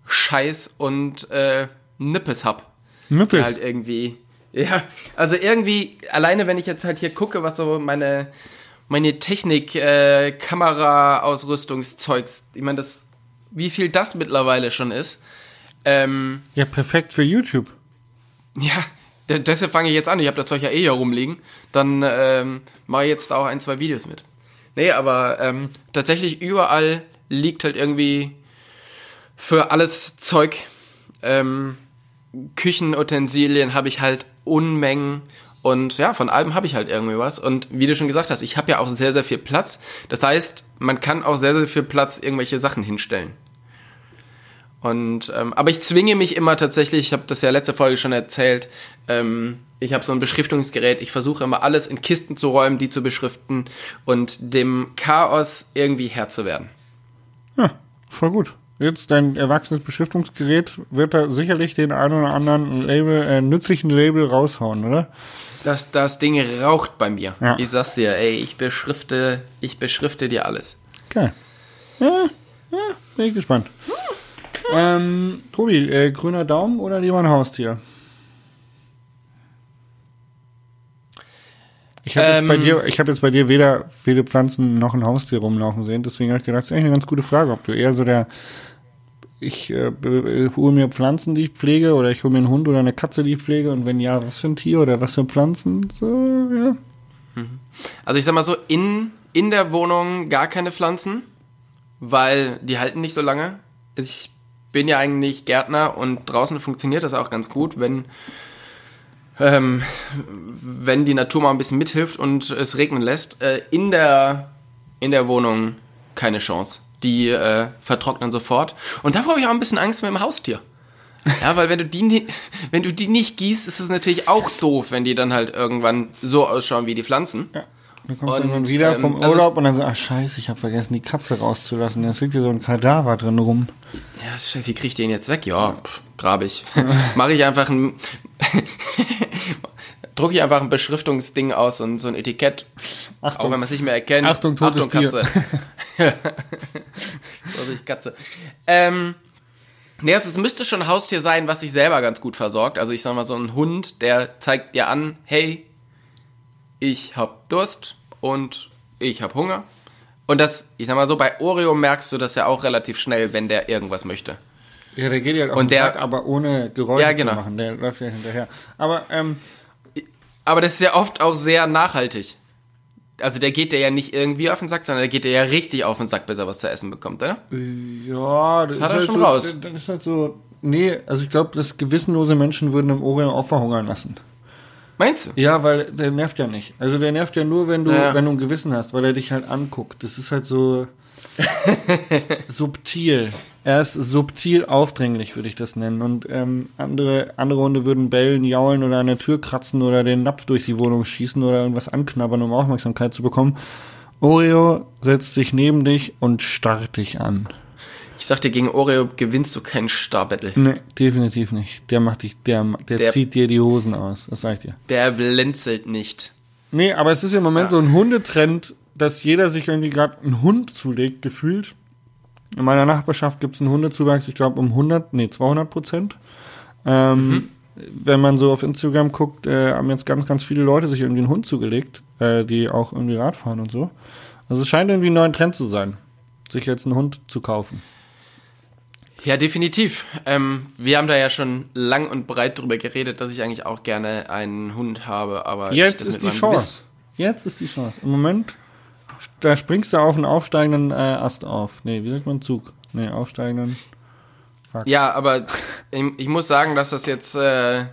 Scheiß und äh, Nippes hab. Nippes. Halt irgendwie. Ja, also irgendwie, alleine wenn ich jetzt halt hier gucke, was so meine, meine Technik, äh, Kamera-Ausrüstungszeugs, ich meine, das, wie viel das mittlerweile schon ist. Ähm, Ja, perfekt für YouTube. ja, de- deshalb fange ich jetzt an. Ich habe das Zeug ja eh hier rumliegen. Dann ähm, mache ich jetzt da auch ein, zwei Videos mit. Nee, aber ähm, tatsächlich überall liegt halt irgendwie für alles Zeug. Ähm, Küchenutensilien habe ich halt Unmengen. Und ja, von allem habe ich halt irgendwie was. Und wie du schon gesagt hast, ich habe ja auch sehr, sehr viel Platz. Das heißt, man kann auch sehr, sehr viel Platz irgendwelche Sachen hinstellen. Und ähm, aber ich zwinge mich immer tatsächlich, ich habe das ja letzte Folge schon erzählt, ähm, ich habe so ein Beschriftungsgerät, ich versuche immer alles in Kisten zu räumen, die zu beschriften und dem Chaos irgendwie Herr zu werden. Ja, voll gut. Jetzt dein erwachsenes Beschriftungsgerät wird da sicherlich den einen oder anderen Label, äh, nützlichen Label raushauen, oder? Das, das Ding raucht bei mir. Ja. Ich sag's dir, ey, ich beschrifte, ich beschrifte dir alles. Geil. Ja, ja, bin ich gespannt. Ähm, Tobi, äh, grüner Daumen oder lieber ein Haustier? Ich habe jetzt, Ähm, bei dir- ich hab jetzt bei dir weder viele Pflanzen noch ein Haustier rumlaufen sehen, deswegen habe ich gedacht, das ist eigentlich eine ganz gute Frage, ob du eher so der, ich äh, äh, hole mir Pflanzen, die ich pflege, oder ich hole mir einen Hund oder eine Katze, die ich pflege, und wenn ja, was für ein Tier oder was für Pflanzen, so, ja. Also ich sag mal so, in, in der Wohnung gar keine Pflanzen, weil die halten nicht so lange. Ich bin ja eigentlich Gärtner und draußen funktioniert das auch ganz gut, wenn, ähm, wenn die Natur mal ein bisschen mithilft und es regnen lässt. Äh, in, der, in der Wohnung keine Chance. Die äh, vertrocknen sofort. Und davor habe ich auch ein bisschen Angst mit dem Haustier. Ja, weil wenn du die wenn du die nicht gießt, ist es natürlich auch doof, wenn die dann halt irgendwann so ausschauen wie die Pflanzen. Dann kommst Und, du irgendwann wieder ähm, vom also Urlaub und dann so, ach scheiße, ich habe vergessen, die Katze rauszulassen. Jetzt liegt hier so ein Kadaver drin rum. Ja, scheiße, wie krieg ich den jetzt weg? Ja, pff, grab ich. Mache ich einfach ein drucke ich einfach ein Beschriftungsding aus und so ein Etikett. Achtung. Auch wenn man es nicht mehr erkennt. Achtung, totes Achtung Katze. Vorsicht, Katze. Ähm, nee, also es müsste schon ein Haustier sein, was sich selber ganz gut versorgt. Also ich sag mal, so ein Hund, der zeigt dir an, hey, ich hab Durst und ich hab Hunger. Und das, ich sag mal so, bei Oreo merkst du das ja auch relativ schnell, wenn der irgendwas möchte. Ja, der geht ja halt auf Und den der- Sack, aber ohne Geräusche Ja, genau. zu machen. Der läuft ja hinterher. Aber, ähm, Aber das ist ja oft auch sehr nachhaltig. Also der geht dir ja nicht irgendwie auf den Sack, sondern der geht dir ja richtig auf den Sack, bis er was zu essen bekommt, oder? ja, das, hat ist er halt schon so, raus. Das ist halt so, nee, also ich glaube, dass gewissenlose Menschen würden im Oreo auch verhungern lassen. Meinst du? Ja, weil der nervt ja nicht. Also der nervt ja nur, wenn du, Ja. wenn du ein Gewissen hast, weil er dich halt anguckt. Das ist halt so subtil. Er ist subtil aufdringlich, würde ich das nennen. Und ähm, andere, andere Hunde würden bellen, jaulen oder an der Tür kratzen oder den Napf durch die Wohnung schießen oder irgendwas anknabbern, um Aufmerksamkeit zu bekommen. Oreo setzt sich neben dich und starrt dich an. Ich sag dir, gegen Oreo gewinnst du kein Star-Battle. Nee, definitiv nicht. Der macht dich, der, der, Der- zieht dir die Hosen aus. Das sag ich dir. Der blinzelt nicht. Nee, aber es ist im Moment Ja. so ein Hundetrend, dass jeder sich irgendwie gerade einen Hund zulegt, gefühlt. In meiner Nachbarschaft gibt es einen Hundezuwachs, ich glaube um 100, nee, 200 Prozent. Ähm, Wenn man so auf Instagram guckt, äh, haben jetzt ganz, ganz viele Leute sich irgendwie einen Hund zugelegt, äh, die auch irgendwie Rad fahren und so. Also es scheint irgendwie ein neuer Trend zu sein, sich jetzt einen Hund zu kaufen. Ja, definitiv. Ähm, wir haben da ja schon lang und breit drüber geredet, dass ich eigentlich auch gerne einen Hund habe, aber Jetzt ist die Chance. Jetzt ist die Chance. Im Moment, da springst du auf einen aufsteigenden äh, Ast auf. Nee, wie sagt man Zug? Nee, aufsteigenden. Gewissen- Ja, aber ich, ich muss sagen, dass das jetzt, äh,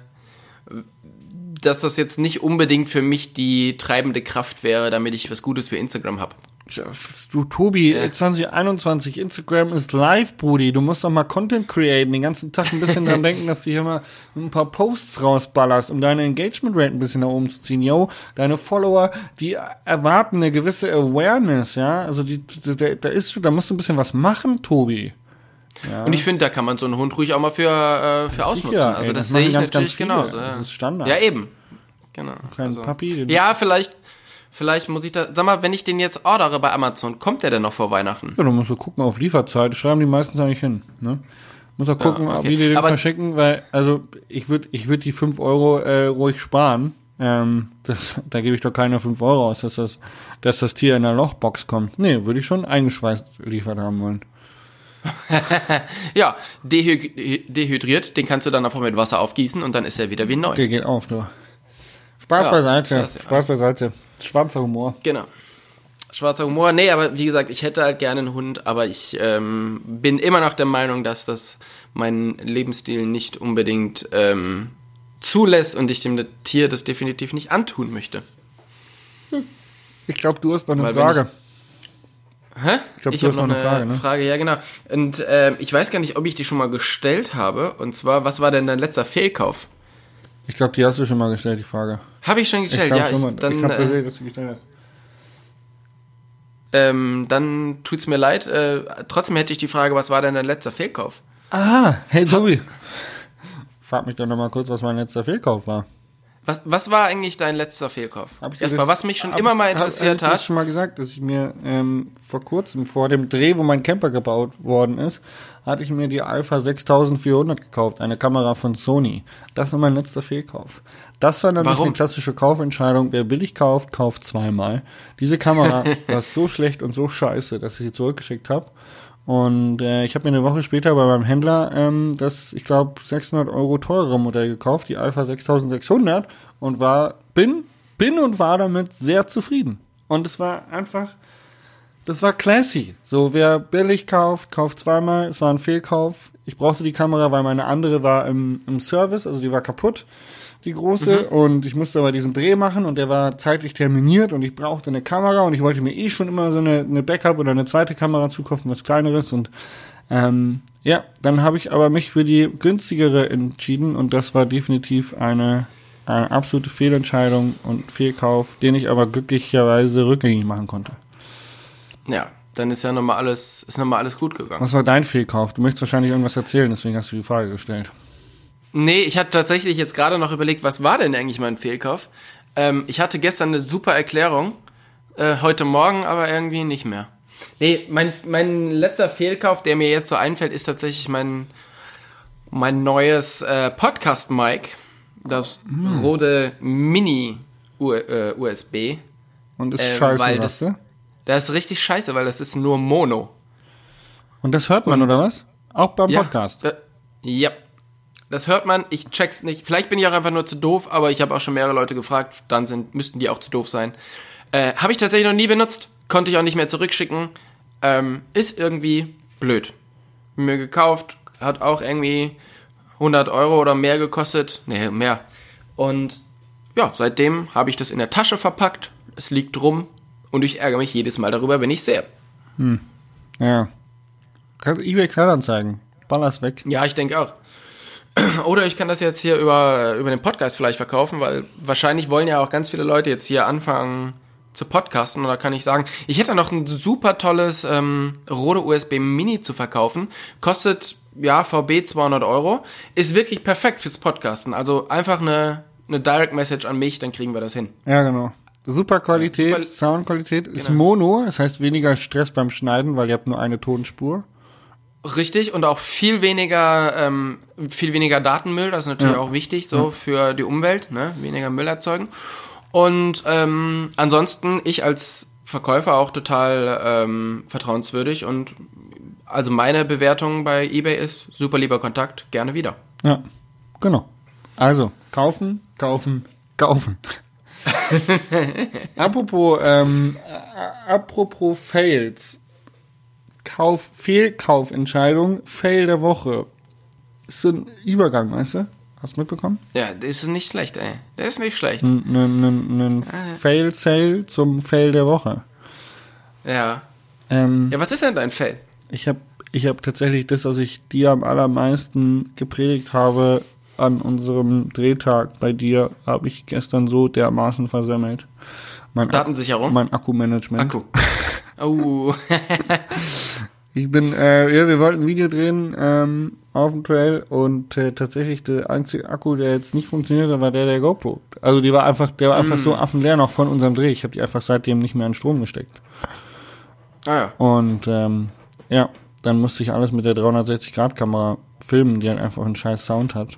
dass das jetzt nicht unbedingt für mich die treibende Kraft wäre, damit ich was Gutes für Instagram habe. Ja, Du, Tobi, 2021, Instagram ist live, Brudi. Du musst doch mal Content createn, den ganzen Tag ein bisschen dran denken, dass du hier mal ein paar Posts rausballerst, um deine Engagement Rate ein bisschen nach oben zu ziehen. Yo, deine Follower, die erwarten eine gewisse Awareness, ja. Also die, da, da ist, da musst du ein bisschen was machen, Tobi. Und ich finde, da kann man so einen Hund ruhig auch mal für, äh, für ausnutzen. Sicher, also ey, das, das sehe ich ganz, natürlich ganz genauso. Ja. Das ist Standard. Ja, eben. Genau. Kleinen Papi, ja, vielleicht, vielleicht muss ich da, sag mal, wenn ich den jetzt ordere bei Amazon, kommt der denn noch vor Weihnachten? Ja, du musst so gucken auf Lieferzeit. Schreiben die meistens eigentlich hin. Ne? Muss auch gucken, okay. wie die den Aber- verschicken, weil, also ich würde ich würd die 5 Euro äh, ruhig sparen. Ähm, das, da gebe ich doch keine 5 Euro aus, dass das, dass das Tier in einer Lochbox kommt. Nee, würde ich schon eingeschweißt liefert haben wollen. Ja, dehyd dehydriert, den kannst du dann einfach mit Wasser aufgießen und dann ist er wieder wie neu. Der geht auf, du. Spaß Ja, beiseite. klasse. Spaß beiseite. Schwarzer Humor. Genau. Schwarzer Humor. Nee, aber wie gesagt, ich hätte halt gerne einen Hund, aber ich ähm, bin immer noch der Meinung, dass das meinen Lebensstil nicht unbedingt ähm, zulässt und ich dem Tier das definitiv nicht antun möchte. Ich glaube, du hast noch eine Weil Frage. Hä? Ich glaub, ich du habe hast noch eine Frage, Frage, ne? ja genau. Und ähm, ich weiß gar nicht, ob ich die schon mal gestellt habe. Und zwar, was war denn dein letzter Fehlkauf? Ich glaube, die hast du schon mal gestellt, die Frage. Habe ich schon Ich gestellt, glaube ja. schon Ich, dann ich habe äh, gesehen, dass du gestellt hast. ähm, dann tut's mir leid. Äh, trotzdem hätte ich die Frage, was war denn dein letzter Fehlkauf? Ah, hey Tobi. Frag mich doch noch mal kurz, was mein letzter Fehlkauf war. Was, was war eigentlich dein letzter Fehlkauf? Hab ich Erstmal, das- was mich schon hab immer ich- mal hab- interessiert hab ich dir das hat. schon mal gesagt, dass ich mir ähm, vor kurzem, vor dem Dreh, wo mein Camper gebaut worden ist, hatte ich mir die Alpha 6400 gekauft, eine Kamera von Sony. Das war mein letzter Fehlkauf. Das war nämlich Warum? eine klassische Kaufentscheidung. Wer billig kauft, kauft zweimal. Diese Kamera war so schlecht und so scheiße, dass ich sie zurückgeschickt habe. Und äh, ich habe mir eine Woche später bei meinem Händler ähm, das, ich glaube, 600 Euro teurere Modell gekauft, die Alpha 6600, und war, bin, bin und war damit sehr zufrieden. Und es war einfach, das war classy. So, wer billig kauft, kauft zweimal. Es war ein Fehlkauf. Ich brauchte die Kamera, weil meine andere war im, im Service, also die war kaputt, die große. Und ich musste aber diesen Dreh machen und der war zeitlich terminiert und ich brauchte eine Kamera und ich wollte mir eh schon immer so eine, eine Backup oder eine zweite Kamera zukaufen, was kleineres. Und ähm, ja, dann habe ich aber mich für die günstigere entschieden und das war definitiv eine, eine absolute Fehlentscheidung und Fehlkauf, den ich aber glücklicherweise rückgängig machen konnte. Ja, dann ist ja nochmal alles, ist nochmal alles gut gegangen. Was war dein Fehlkauf? Du möchtest wahrscheinlich irgendwas erzählen, deswegen hast du die Frage gestellt. Nee, ich hatte tatsächlich jetzt gerade noch überlegt, was war denn eigentlich mein Fehlkauf? Ähm, ich hatte gestern eine super Erklärung, äh, heute Morgen aber irgendwie nicht mehr. Nee, mein, mein letzter Fehlkauf, der mir jetzt so einfällt, ist tatsächlich mein, mein neues äh, Podcast-Mic. Das Rode Mini U äh, USB. Und ist Ähm, scheiße, weil das- du? Das ist richtig scheiße, weil das ist nur Mono. Und das hört man, und- oder was? Auch beim Ja, Podcast. Ja. Das hört man, ich check's nicht. Vielleicht bin ich auch einfach nur zu doof, aber ich habe auch schon mehrere Leute gefragt, dann sind, müssten die auch zu doof sein. Äh, habe ich tatsächlich noch nie benutzt, konnte ich auch nicht mehr zurückschicken. Ähm, ist irgendwie blöd. Mir gekauft, hat auch irgendwie 100 Euro oder mehr gekostet. Nee, mehr. Und ja, seitdem habe ich das in der Tasche verpackt. Es liegt rum und ich ärgere mich jedes Mal darüber, wenn ich sehe. Ja. Kannst eBay Kleinanzeigen. Baller's weg. Ja, ich denke auch. Oder ich kann das jetzt hier über, über den Podcast vielleicht verkaufen, weil wahrscheinlich wollen ja auch ganz viele Leute jetzt hier anfangen zu podcasten. Und da kann ich sagen, ich hätte noch ein super tolles ähm, Rode USB Mini zu verkaufen. Kostet, ja, VB 200 Euro. Ist wirklich perfekt fürs Podcasten. Also einfach eine, eine Direct Message an mich, dann kriegen wir das hin. Ja, genau. Super Qualität, Ja, super- Soundqualität. Ist Genau. Mono, das heißt weniger Stress beim Schneiden, weil ihr habt nur eine Tonspur. Richtig und auch viel weniger, ähm, viel weniger Datenmüll, das ist natürlich Ja. auch wichtig, so für die Umwelt, ne? weniger Müll erzeugen. Und ähm, ansonsten ich als Verkäufer auch total ähm, vertrauenswürdig und also meine Bewertung bei eBay ist super lieber Kontakt, gerne wieder. Ja, genau. Also, kaufen, kaufen, kaufen. apropos, ähm, äh, apropos Fails. Kauf, Fehlkaufentscheidung, Fail der Woche. Ist so ein Übergang, weißt du? Hast du mitbekommen? Ja, das ist nicht schlecht, ey. Der ist nicht schlecht. Ein, ein Fail-Sale zum Fail der Woche. Ja. Ähm, Ja, was ist denn dein Fell? Ich habe ich hab tatsächlich das, was ich dir am allermeisten gepredigt habe an unserem Drehtag bei dir, habe ich gestern so dermaßen versemmelt. Mein, Ak Datensicherung? mein Akkumanagement. Akku. Oh. Ich bin, äh, ja, wir wollten ein Video drehen ähm, auf dem Trail und äh, tatsächlich der einzige Akku, der jetzt nicht funktionierte, war der der GoPro. Also die war einfach, der war einfach so affenleer noch von unserem Dreh. Ich habe die einfach seitdem nicht mehr an Strom gesteckt. ah ja. Und ähm, ja, dann musste ich alles mit der 360-Grad-Kamera filmen, die halt einfach einen scheiß Sound hat.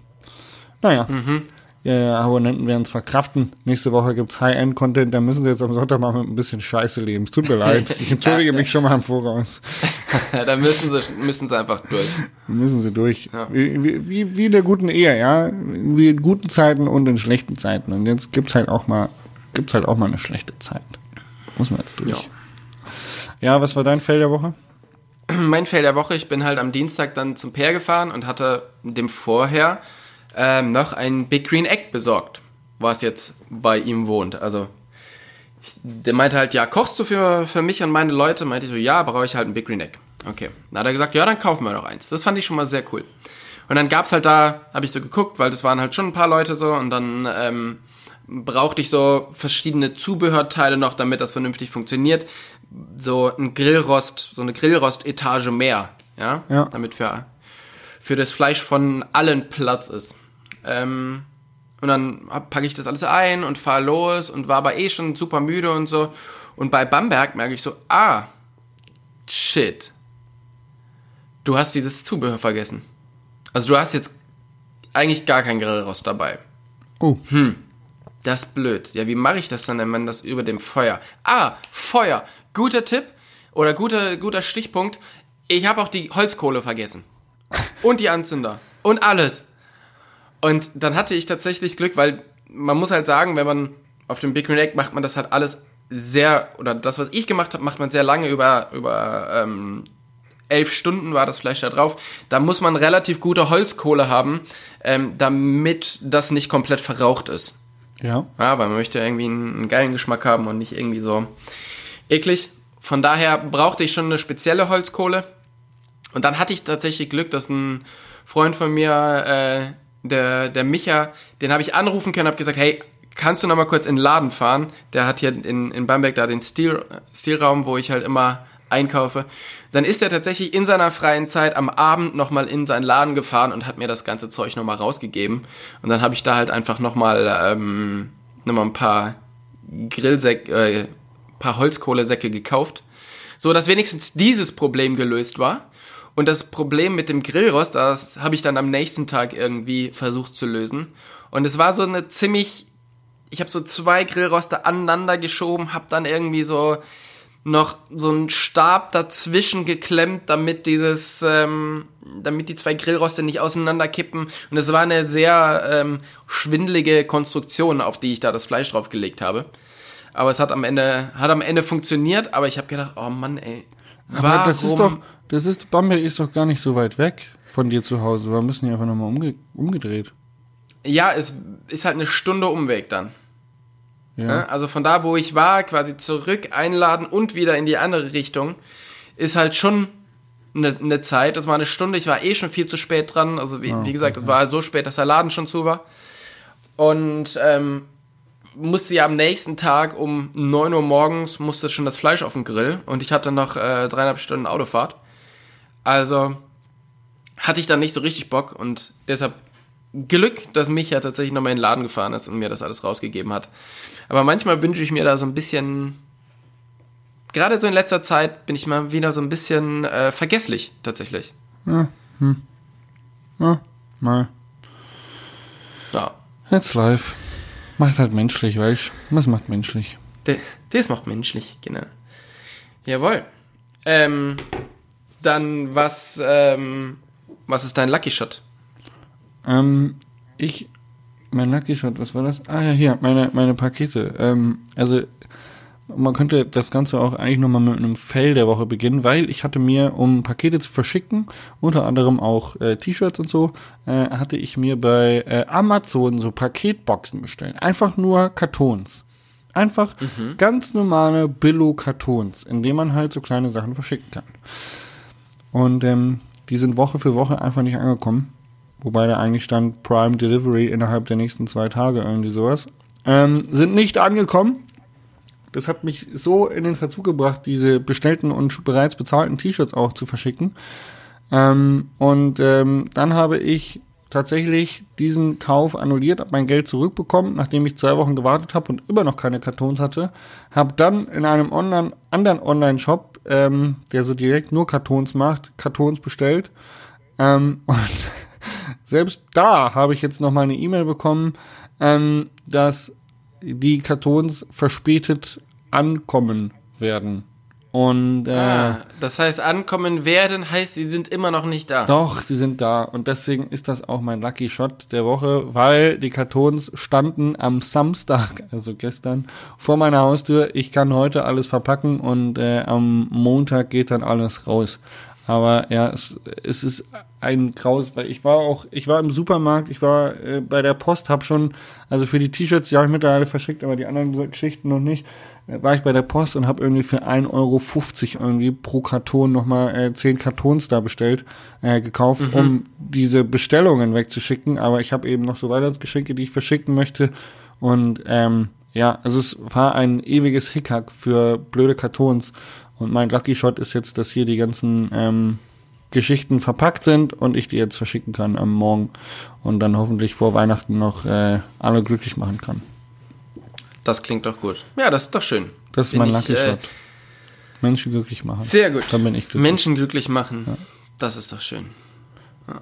Naja, ja, ja, Abonnenten werden es verkraften. Nächste Woche gibt's High-End-Content, da müssen sie jetzt am Sonntag mal mit ein bisschen Scheiße leben. Es tut mir leid. Ich entschuldige mich schon mal im Voraus. da müssen sie, müssen sie einfach durch. Müssen sie durch. Ja. Wie, wie- wie, in der guten Ehe, ja. Wie in guten Zeiten und in schlechten Zeiten. Und jetzt gibt's halt auch mal, gibt's halt auch mal eine schlechte Zeit. Muss man jetzt durch. Ja. Ja, was war dein Feld der Woche? mein Fail der Woche, ich bin halt am Dienstag dann zum Peer gefahren und hatte dem vorher ähm, noch ein Big Green Egg besorgt, was jetzt bei ihm wohnt. Also ich, der meinte halt, ja, kochst du für, für mich und meine Leute? Meinte ich so, ja, brauche ich halt ein Big Green Egg. Okay. Dann hat er gesagt, ja, dann kaufen wir noch eins. Das fand ich schon mal sehr cool. Und dann gab's halt da, habe ich so geguckt, weil das waren halt schon ein paar Leute so und dann ähm, brauchte ich so verschiedene Zubehörteile noch, damit das vernünftig funktioniert. So ein Grillrost, so eine Grillrost-Etage mehr, ja, Ja. damit für, für das Fleisch von allen Platz ist. Ähm, und dann packe ich das alles ein und fahre los und war aber eh schon super müde und so. Und bei Bamberg merke ich so, ah, shit. Du hast dieses Zubehör vergessen. Also du hast jetzt eigentlich gar kein Grillrost dabei. Oh, Das ist blöd. Ja, wie mache ich das dann, wenn man das über dem Feuer? Ah, Feuer. Guter Tipp oder guter, guter Stichpunkt. Ich habe auch die Holzkohle vergessen. Und die Anzünder. Und alles. Und dann hatte ich tatsächlich Glück, weil man muss halt sagen, wenn man auf dem Big Green Egg macht man das halt alles sehr, oder das, was ich gemacht habe, macht man sehr lange über, über ähm, elf Stunden war das Fleisch da drauf. Da muss man relativ gute Holzkohle haben, ähm, damit das nicht komplett verraucht ist. ja. Ja, weil man möchte irgendwie einen, einen geilen Geschmack haben und nicht irgendwie so eklig. Von daher brauchte ich schon eine spezielle Holzkohle. Und dann hatte ich tatsächlich Glück, dass ein Freund von mir, äh, der, der Micha, den habe ich anrufen können, habe gesagt, hey, kannst du noch mal kurz in den Laden fahren? Der hat hier in, in Bamberg da den Stil, Stilraum, wo ich halt immer einkaufe. Dann ist er tatsächlich in seiner freien Zeit am Abend noch mal in seinen Laden gefahren und hat mir das ganze Zeug noch mal rausgegeben. Und dann habe ich da halt einfach noch mal, ähm, noch mal ein paar Grillsäcke, äh, paar Holzkohlesäcke gekauft, so dass wenigstens dieses Problem gelöst war. Und das Problem mit dem Grillrost, das habe ich dann am nächsten Tag irgendwie versucht zu lösen. Und es war so eine ziemlich, ich habe so zwei Grillroste aneinander geschoben, habe dann irgendwie so noch so einen Stab dazwischen geklemmt, damit dieses, ähm, damit die zwei Grillroste nicht auseinanderkippen. Und es war eine sehr ähm, schwindelige Konstruktion, auf die ich da das Fleisch draufgelegt habe. Aber es hat am Ende, hat am Ende funktioniert, aber ich habe gedacht, oh Mann, ey. Aber das ist doch, das ist, Bamberg ist doch gar nicht so weit weg von dir zu Hause. Wir müssen ja einfach nochmal umge umgedreht. Ja, es ist halt eine Stunde Umweg dann. Ja. Ne? Also von da, wo ich war, quasi zurück einladen und wieder in die andere Richtung, ist halt schon eine, eine Zeit. Das war eine Stunde. Ich war eh schon viel zu spät dran. Also wie, Ah, wie gesagt, es war halt so spät, dass der Laden schon zu war. Und ähm, musste ja am nächsten Tag um 9 Uhr morgens musste schon das Fleisch auf den Grill und ich hatte noch äh, dreieinhalb Stunden Autofahrt. Also hatte ich dann nicht so richtig Bock und deshalb Glück, dass Micha tatsächlich nochmal in den Laden gefahren ist und mir das alles rausgegeben hat. Aber manchmal wünsche ich mir da so ein bisschen, gerade so in letzter Zeit bin ich mal wieder so ein bisschen äh, vergesslich tatsächlich. Ja, mal. Ja, It's live. Macht halt menschlich, weißt du? Was macht menschlich? de- das macht menschlich, genau. Jawohl. Ähm, dann was, ähm, was ist dein Lucky Shot? Ähm, ich, mein Lucky Shot, was war das? Ah ja, hier, meine, meine Pakete. Ähm, also, man könnte das Ganze auch eigentlich nochmal mit einem Fail der Woche beginnen, weil ich hatte mir, um Pakete zu verschicken, unter anderem auch äh, T-Shirts und so, äh, hatte ich mir bei äh, Amazon so Paketboxen bestellt. Einfach nur Kartons. Einfach ganz normale Billo-Kartons, in denen man halt so kleine Sachen verschicken kann. Und ähm, die sind Woche für Woche einfach nicht angekommen. Wobei da eigentlich stand Prime Delivery innerhalb der nächsten zwei Tage, irgendwie sowas. Ähm, sind nicht angekommen. Das hat mich so in den Verzug gebracht, diese bestellten und bereits bezahlten T-Shirts auch zu verschicken. Ähm, und ähm, dann habe ich tatsächlich diesen Kauf annulliert, habe mein Geld zurückbekommen, nachdem ich zwei Wochen gewartet habe und immer noch keine Kartons hatte. Habe dann in einem online, anderen Online-Shop, ähm, der so direkt nur Kartons macht, Kartons bestellt. Ähm, und selbst da habe ich jetzt noch mal eine E-Mail bekommen, ähm, dass die Kartons verspätet ankommen werden. Und äh, Ah, das heißt, ankommen werden heißt, sie sind immer noch nicht da. doch, sie sind da. Und deswegen ist das auch mein Lucky Shot der Woche, weil die Kartons standen am Samstag, also gestern, vor meiner Haustür. Ich kann heute alles verpacken und äh, am Montag geht dann alles raus. Aber ja, es, es ist ein Graus, weil ich war auch, ich war im Supermarkt, ich war äh, bei der Post, hab schon, also für die T-Shirts, die habe ich mittlerweile verschickt, aber die anderen Geschichten noch nicht, war ich bei der Post und habe irgendwie für 1,50 Euro irgendwie pro Karton nochmal äh, 10 Kartons da bestellt, äh, gekauft, um diese Bestellungen wegzuschicken. Aber ich habe eben noch so Weihnachtsgeschenke, die ich verschicken möchte. Und ähm, ja, also es war ein ewiges Hickhack für blöde Kartons. Und mein Lucky Shot ist jetzt, dass hier die ganzen ähm, Geschichten verpackt sind und ich die jetzt verschicken kann am Morgen und dann hoffentlich vor Weihnachten noch äh, alle glücklich machen kann. Das klingt doch gut. Ja, das ist doch schön. Das ist Bin mein ich, Lucky äh, Shot. Menschen glücklich machen. Sehr gut. Dann bin ich glücklich. Menschen glücklich machen. Das ist doch schön. Ja.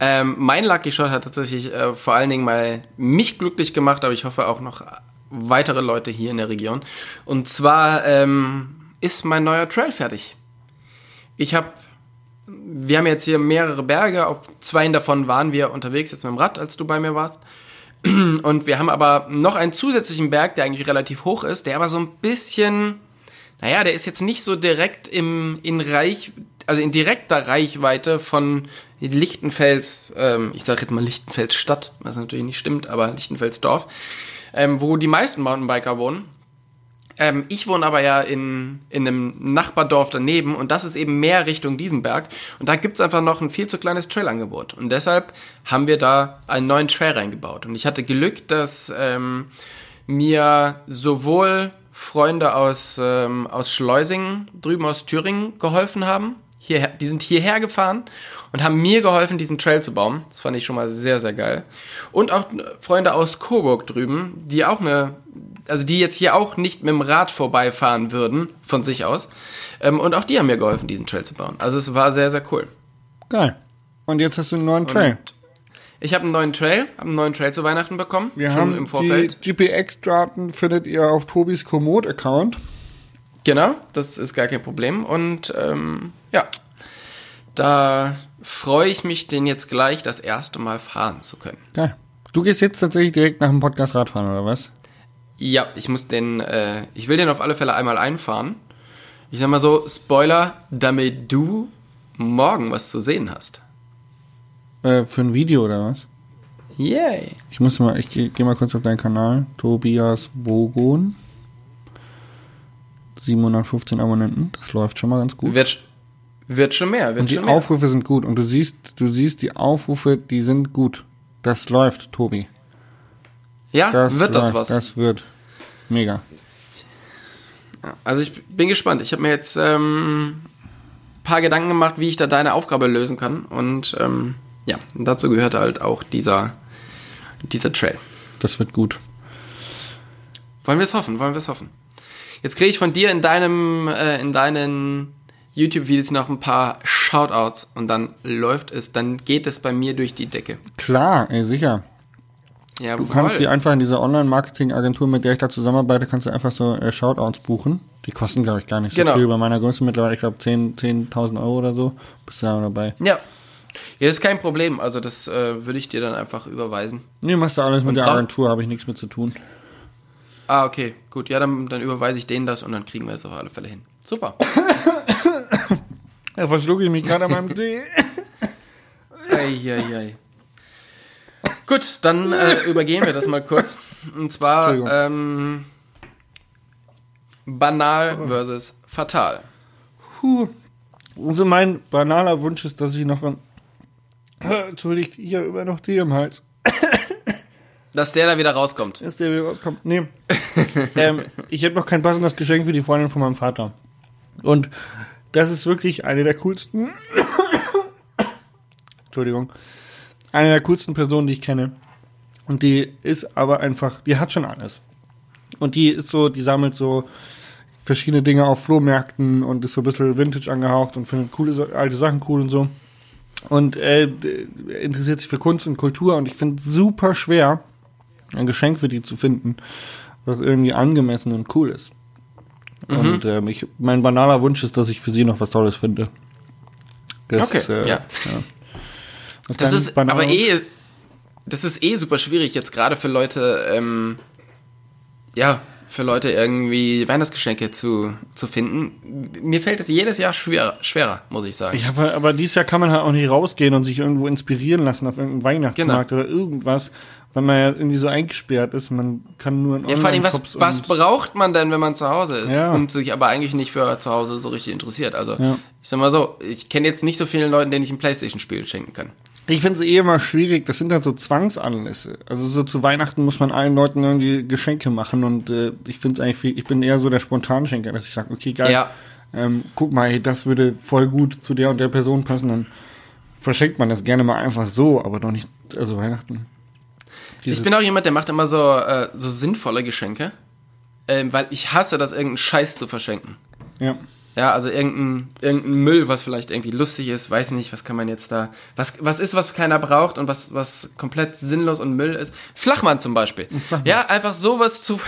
Ähm, mein Lucky Shot hat tatsächlich äh, vor allen Dingen mal mich glücklich gemacht, aber ich hoffe auch noch weitere Leute hier in der Region. Und zwar ähm, ist mein neuer Trail fertig. Ich habe, wir haben jetzt hier mehrere Berge, auf zwei davon waren wir unterwegs, jetzt mit dem Rad, als du bei mir warst. Und wir haben aber noch einen zusätzlichen Berg, der eigentlich relativ hoch ist, der aber so ein bisschen, naja, der ist jetzt nicht so direkt im, in Reich, also in direkter Reichweite von Lichtenfels, ähm, ich sage jetzt mal Lichtenfels Stadt, was natürlich nicht stimmt, aber Lichtenfels Dorf, ähm, wo die meisten Mountainbiker wohnen. Ähm, ich wohne aber ja in, in einem Nachbardorf daneben und das ist eben mehr Richtung diesen Berg. Und da gibt's einfach noch ein viel zu kleines Trailangebot. Und deshalb haben wir da einen neuen Trail reingebaut. Und ich hatte Glück, dass ähm, mir sowohl Freunde aus, ähm, aus Schleusingen, drüben aus Thüringen, geholfen haben. Hierher, die sind hierher gefahren und haben mir geholfen, diesen Trail zu bauen. Das fand ich schon mal sehr, sehr geil. Und auch Freunde aus Coburg drüben, die auch eine, also die jetzt hier auch nicht mit dem Rad vorbeifahren würden, von sich aus. Ähm, und auch die haben mir geholfen, diesen Trail zu bauen. Also es war sehr, sehr cool. Geil. Und jetzt hast du einen neuen Trail. Ich habe einen neuen Trail, habe einen neuen Trail zu Weihnachten bekommen, Wir schon haben im Vorfeld. die GPX-Daten findet ihr auf Tobis Komoot-Account. Genau, das ist gar kein Problem. Und ähm, ja, da freue ich mich, den jetzt gleich das erste Mal fahren zu können. Geil. Du gehst jetzt tatsächlich direkt nach dem Podcast Radfahren, oder was? Ja, ich muss den, äh, ich will den auf alle Fälle einmal einfahren. Ich sag mal so, Spoiler, damit du morgen was zu sehen hast. Äh, für ein Video oder was? Yay. Ich muss mal, ich gehe geh mal kurz auf deinen Kanal. Tobias Wogon. 715 Abonnenten. Das läuft schon mal ganz gut. Wird, wird schon mehr. Wird Und die schon mehr. Aufrufe sind gut. Und du siehst, du siehst die Aufrufe, die sind gut. Das läuft, Tobi. ja, Das wird das läuft. was. Das wird mega. Also ich bin gespannt. Ich habe mir jetzt ähm, paar Gedanken gemacht, wie ich da deine Aufgabe lösen kann. Und ähm, ja, dazu gehört halt auch dieser, dieser Trail. Das wird gut. Wollen wir es hoffen, wollen wir es hoffen. Jetzt kriege ich von dir in deinem, äh, in deinen YouTube-Videos noch ein paar Shoutouts und dann läuft es, dann geht es bei mir durch die Decke. Klar, ey, sicher. Ja, Du kannst die einfach in dieser Online-Marketing-Agentur, mit der ich da zusammenarbeite, kannst du einfach so äh, Shoutouts buchen. Die kosten, glaube ich, gar nicht so Genau. viel. Bei meiner Größe mittlerweile, ich glaube, 10 10.000 Euro oder so. Bist du da dabei. Ja. Ja, das ist kein Problem. Also das äh, würde ich dir dann einfach überweisen. Nee, machst du alles mit Und der bra- Agentur, habe ich nichts mit zu tun. Ah, okay, gut. Ja, dann, dann überweise ich denen das und dann kriegen wir es auf alle Fälle hin. Super. Ja, verschlucke ich mich gerade an meinem Tee. Eieiei. Gut, dann äh, übergehen wir das mal kurz. Und zwar ähm, banal versus fatal. Puh. Also mein banaler Wunsch ist, dass ich noch ein... Entschuldigt, ich habe immer noch Tee im Hals. Dass der da wieder rauskommt. Ist der wieder rauskommt? Nee. ähm, ich habe noch kein passendes Geschenk für die Freundin von meinem Vater. Und das ist wirklich eine der coolsten. Entschuldigung. Eine der coolsten Personen, die ich kenne. Und die ist aber einfach, die hat schon alles. Und die ist so, die sammelt so verschiedene Dinge auf Flohmärkten und ist so ein bisschen Vintage angehaucht und findet coole, alte Sachen cool und so. Und äh, interessiert sich für Kunst und Kultur und ich finde es super schwer, ein Geschenk für die zu finden, was irgendwie angemessen und cool ist. Mhm. Und ähm, ich, mein banaler Wunsch ist, dass ich für sie noch was Tolles finde. Das, Okay, ja. Was Das ist aber eh, das ist eh super schwierig jetzt gerade für Leute, ähm, ja, für Leute irgendwie Weihnachtsgeschenke zu, zu finden. Mir fällt es jedes Jahr schwer, schwerer, muss ich sagen. Ja, aber, aber dieses Jahr kann man halt auch nicht rausgehen und sich irgendwo inspirieren lassen auf irgendeinem Weihnachtsmarkt Genau. oder irgendwas, weil man ja irgendwie so eingesperrt ist. Man kann nur in Ja, vor allem, was, was braucht man denn, wenn man zu Hause ist Ja. und sich aber eigentlich nicht für zu Hause so richtig interessiert? Also, Ja. ich sag mal so, ich kenne jetzt nicht so vielen Leuten, denen ich ein Playstation-Spiel schenken kann. Ich finde es eh immer schwierig, das sind halt so Zwangsanlässe. Also so zu Weihnachten muss man allen Leuten irgendwie Geschenke machen und äh, ich finde es eigentlich, viel, ich bin eher so der Spontanschenker, dass ich sage, okay, geil, Ja. ähm, guck mal, hey, das würde voll gut zu der und der Person passen, dann verschenkt man das gerne mal einfach so, aber doch nicht, also Weihnachten. Diese, Ich bin auch jemand, der macht immer so, äh, so sinnvolle Geschenke, ähm, weil ich hasse das, irgendeinen Scheiß zu verschenken. ja. Ja, also irgendein, irgendein Müll, was vielleicht irgendwie lustig ist, weiß nicht, was kann man jetzt da, was, was ist, was keiner braucht und was, was komplett sinnlos und Müll ist. Flachmann zum Beispiel. Flachmann. Ja, einfach sowas zu,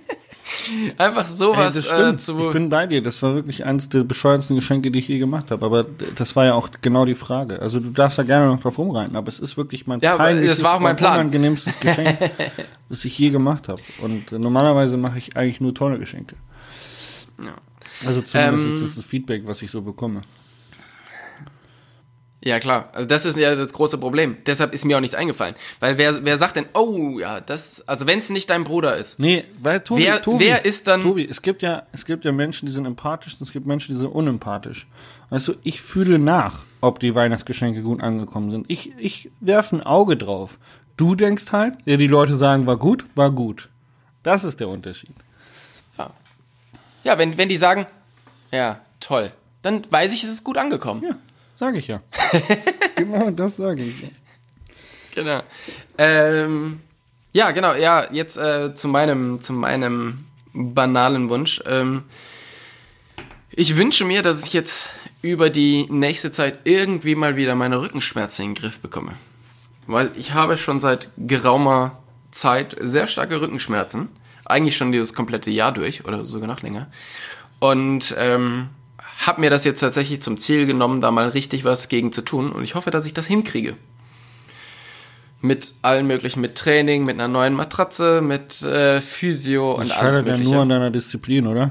einfach Ey, sowas das äh, stimmt. zu, ich bin bei dir. Das war wirklich eines der bescheuertsten Geschenke, die ich je gemacht habe. Aber das war ja auch genau die Frage. Also du darfst da gerne noch drauf rumreiten, aber es ist wirklich mein Ja, aber peinlichstes das war auch mein Plan. unangenehmstes Geschenk, das ich je gemacht habe. Und äh, normalerweise mache ich eigentlich nur tolle Geschenke. Ja. Also zumindest Ähm, ist das das Feedback, was ich so bekomme. Ja, klar. Also das ist ja das große Problem. Deshalb ist mir auch nichts eingefallen. Weil wer, wer sagt denn, oh ja, das, also wenn es nicht dein Bruder ist. Nee, weil Tobi, Wer- Tobi, wer ist dann- Tobi, es gibt ja, es gibt ja Menschen, die sind empathisch und es gibt Menschen, die sind unempathisch. Also ich fühle nach, ob die Weihnachtsgeschenke gut angekommen sind. Ich, ich werfe ein Auge drauf. Du denkst halt, ja, die Leute sagen, war gut, war gut. Das ist der Unterschied. Ja. Wenn, wenn die sagen, ja, toll, dann weiß ich, es ist gut angekommen. Ja, sage ich ja. genau, das sage ich. Genau. Ähm, ja, genau, ja, jetzt äh, zu meinem, zu meinem banalen Wunsch. Ähm, ich wünsche mir, dass ich jetzt über die nächste Zeit irgendwie mal wieder meine Rückenschmerzen in den Griff bekomme. Weil ich habe schon seit geraumer Zeit sehr starke Rückenschmerzen. Eigentlich schon dieses komplette Jahr durch oder sogar noch länger. Und ähm, habe mir das jetzt tatsächlich zum Ziel genommen, da mal richtig was gegen zu tun. Und ich hoffe, dass ich das hinkriege mit allen möglichen, mit Training, mit einer neuen Matratze, mit äh, Physio und Das alles scheitert ja mögliche. nur an deiner Disziplin, oder?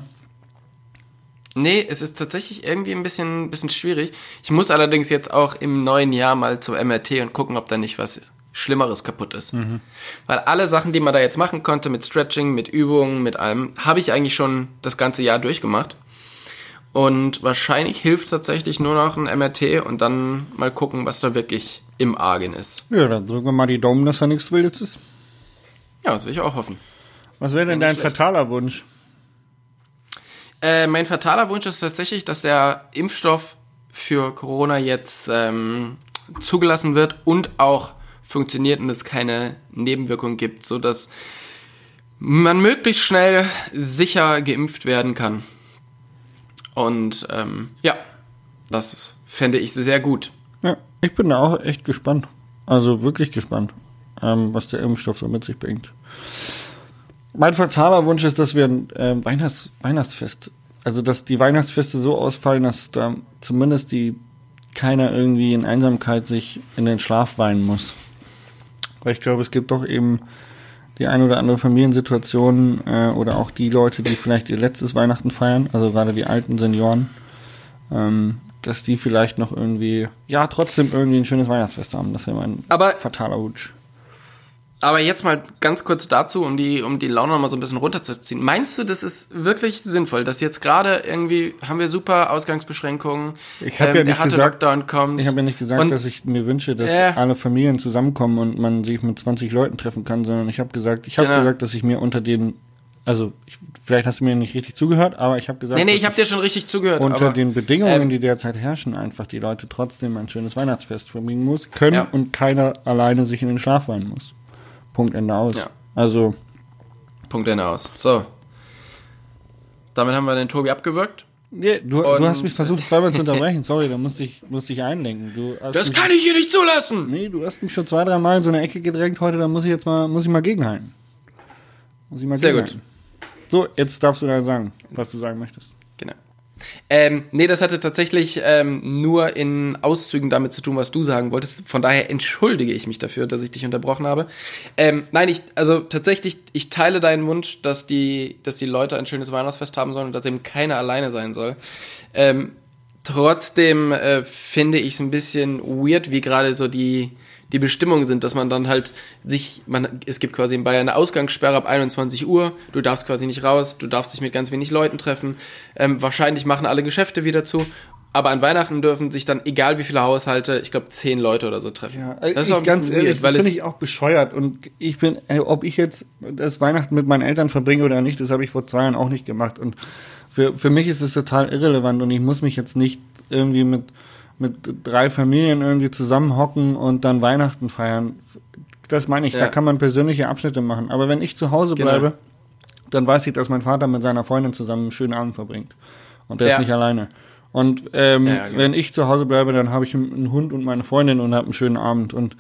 nee, es ist tatsächlich irgendwie ein bisschen, bisschen schwierig. Ich muss allerdings jetzt auch im neuen Jahr mal zum MRT und gucken, ob da nicht was Schlimmeres kaputt ist. Weil alle Sachen, die man da jetzt machen konnte, mit Stretching, mit Übungen, mit allem, habe ich eigentlich schon das ganze Jahr durchgemacht. Und wahrscheinlich hilft tatsächlich nur noch ein MRT und dann mal gucken, was da wirklich im Argen ist. Ja, dann drücken wir mal die Daumen, dass da nichts Wildes ist. Ja, das will ich auch hoffen. Was wäre denn dein schlecht. fataler Wunsch? Äh, mein fataler Wunsch ist tatsächlich, dass der Impfstoff für Corona jetzt ähm, zugelassen wird und auch funktioniert und es keine Nebenwirkungen gibt, so dass man möglichst schnell sicher geimpft werden kann. Und ähm, ja, das fände ich sehr gut. Ja, ich bin da auch echt gespannt. Also wirklich gespannt, ähm, was der Impfstoff so mit sich bringt. Mein fataler Wunsch ist, dass wir ein ähm, Weihnachts Weihnachtsfest, also dass die Weihnachtsfeste so ausfallen, dass da zumindest die keiner irgendwie in Einsamkeit sich in den Schlaf weinen muss. Weil ich glaube, es gibt doch eben die eine oder andere Familiensituation äh, oder auch die Leute, die vielleicht ihr letztes Weihnachten feiern, also gerade die alten Senioren, ähm, dass die vielleicht noch irgendwie, ja, trotzdem irgendwie ein schönes Weihnachtsfest haben. Das wäre mein Aber- fataler Wunsch. Aber jetzt mal ganz kurz dazu, um die, um die Laune mal so ein bisschen runterzuziehen. Meinst du, das ist wirklich sinnvoll, dass jetzt gerade irgendwie haben wir super Ausgangsbeschränkungen, Ich hab ja der nicht harte gesagt- Lockdown kommt. Ich habe ja nicht gesagt, dass ich mir wünsche, dass Ja. alle Familien zusammenkommen und man sich mit 20 Leuten treffen kann, sondern ich habe gesagt, ich habe Genau. gesagt, dass ich mir unter den, also ich, vielleicht hast du mir nicht richtig zugehört, aber ich habe gesagt, Nee, nee, ich habe dir schon richtig zugehört. unter aber, den Bedingungen, ähm, die derzeit herrschen, einfach die Leute trotzdem ein schönes Weihnachtsfest verbringen muss, können Ja. und keiner alleine sich in den Schlaf weinen muss. Punkt Ende aus. Ja. Also Punkt Ende aus. So. Damit haben wir den Tobi abgewürgt. Nee, du, du hast mich versucht zweimal zu unterbrechen. Sorry, da musste ich, musste ich einlenken. Das mich, kann ich hier nicht zulassen! Nee, du hast mich schon zwei, drei Mal in so eine Ecke gedrängt heute, da muss ich jetzt mal, muss ich mal gegenhalten. Muss ich mal Sehr gegenhalten. So, jetzt darfst du dann sagen, was du sagen möchtest. Ähm, nee, das hatte tatsächlich ähm, nur in Auszügen damit zu tun, was du sagen wolltest. Von daher entschuldige ich mich dafür, dass ich dich unterbrochen habe. Ähm, nein, ich, also tatsächlich, ich teile deinen Wunsch, dass die, dass die Leute ein schönes Weihnachtsfest haben sollen und dass eben keiner alleine sein soll. Ähm, trotzdem äh, finde ich es ein bisschen weird, wie gerade so die, die Bestimmungen sind, dass man dann halt sich, man, es gibt quasi in Bayern eine Ausgangssperre ab 21 Uhr, du darfst quasi nicht raus, du darfst dich mit ganz wenig Leuten treffen, ähm, wahrscheinlich machen alle Geschäfte wieder zu, aber an Weihnachten dürfen sich dann, egal wie viele Haushalte, ich glaube zehn Leute oder so treffen. das ist auch ganz ehrlich, das finde ich auch bescheuert. Und ich bin, äh, ob ich jetzt das Weihnachten mit meinen Eltern verbringe oder nicht, das habe ich vor zwei Jahren auch nicht gemacht. Und für, für mich ist es total irrelevant und ich muss mich jetzt nicht irgendwie mit, mit drei Familien irgendwie zusammenhocken und dann Weihnachten feiern. Das meine ich, da Ja. kann man persönliche Abschnitte machen. Aber wenn ich zu Hause Genau. bleibe, dann weiß ich, dass mein Vater mit seiner Freundin zusammen einen schönen Abend verbringt. Und der Ja. ist nicht alleine. Und ähm, Ja, genau. wenn ich zu Hause bleibe, dann habe ich einen Hund und meine Freundin und habe einen schönen Abend. Und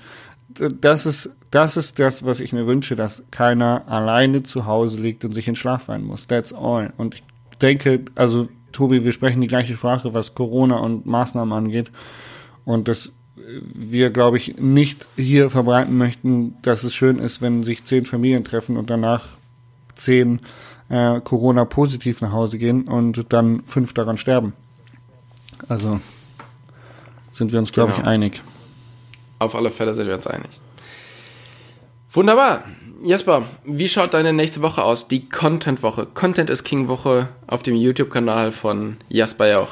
das ist, das ist das, was ich mir wünsche, dass keiner alleine zu Hause liegt und sich in Schlaf weinen muss. That's all. Und ich denke, also Tobi, wir sprechen die gleiche Sprache, was Corona und Maßnahmen angeht. Und dass wir, glaube ich, nicht hier verbreiten möchten, dass es schön ist, wenn sich zehn Familien treffen und danach zehn äh, Corona positiv nach Hause gehen und dann fünf daran sterben. Also sind wir uns, glaube ich, Genau. einig. Auf alle Fälle sind wir uns einig. Wunderbar. Jesper, wie schaut deine nächste Woche aus? Die Content-Woche. Content is King Woche auf dem YouTube-Kanal von Jasper Jauch.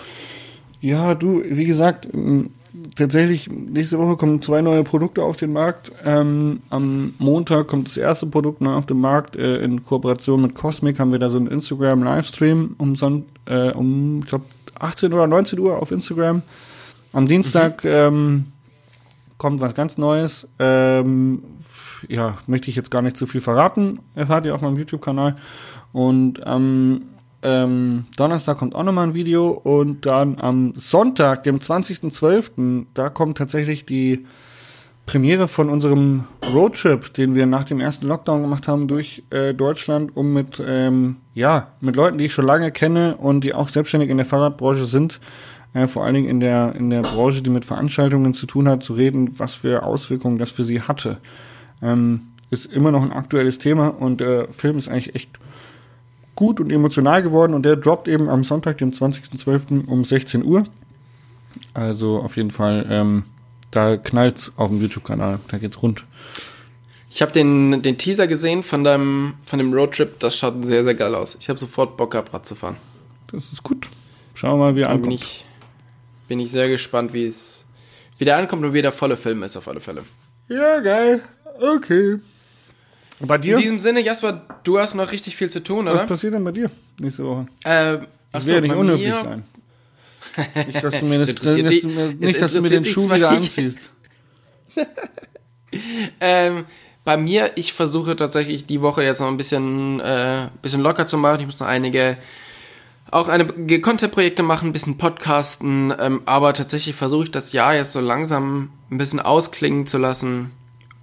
Ja, du, wie gesagt, m, tatsächlich, nächste Woche kommen zwei neue Produkte auf den Markt. Ähm, am Montag kommt das erste Produkt neu auf den Markt. Äh, in Kooperation mit Cosmic haben wir da so einen Instagram-Livestream um, Son äh, um ich glaube, 18 oder 19 Uhr auf Instagram. Am Dienstag ähm, kommt was ganz Neues. Ähm, ja, möchte ich jetzt gar nicht zu viel verraten. Erfahrt ihr auf meinem YouTube-Kanal. Und am ähm, Donnerstag kommt auch nochmal ein Video. Und dann am Sonntag, dem 20.12., da kommt tatsächlich die Premiere von unserem Roadtrip, den wir nach dem ersten Lockdown gemacht haben durch äh, Deutschland, um mit ähm, ja mit Leuten, die ich schon lange kenne und die auch selbstständig in der Fahrradbranche sind, äh, vor allen Dingen in der in der Branche, die mit Veranstaltungen zu tun hat, zu reden, was für Auswirkungen das für sie hatte. Ähm, ist immer noch ein aktuelles Thema und der Film ist eigentlich echt gut und emotional geworden und der droppt eben am Sonntag, dem 20.12. um 16 Uhr. Also auf jeden Fall ähm, Da knallt's auf dem YouTube-Kanal. Da geht's rund. Ich habe den, den Teaser gesehen von deinem von dem Roadtrip. Das schaut sehr, sehr geil aus. Ich habe sofort Bock gehabt, Rad zu fahren. Das ist gut. Schauen wir mal, wie er Da bin ankommt. ich, bin ich sehr gespannt, wie es wie der ankommt und wie der volle Film ist auf alle Fälle. Ja, geil. Okay. Und bei dir? In diesem Sinne, Jasper, du hast noch richtig viel zu tun, Was oder? passiert denn bei dir nächste Woche? Äh, Ich ach will ja nicht unhöflich sein. Nicht, dass du mir, das, interessiert dass du mir, nicht, dass du mir den Schuh wieder anziehst. Ähm, bei mir, ich versuche tatsächlich die Woche jetzt noch ein bisschen, äh, bisschen locker zu machen. Ich muss noch einige, auch einige Content-Projekte machen, ein bisschen podcasten, ähm, aber tatsächlich versuche ich das Jahr jetzt so langsam ein bisschen ausklingen zu lassen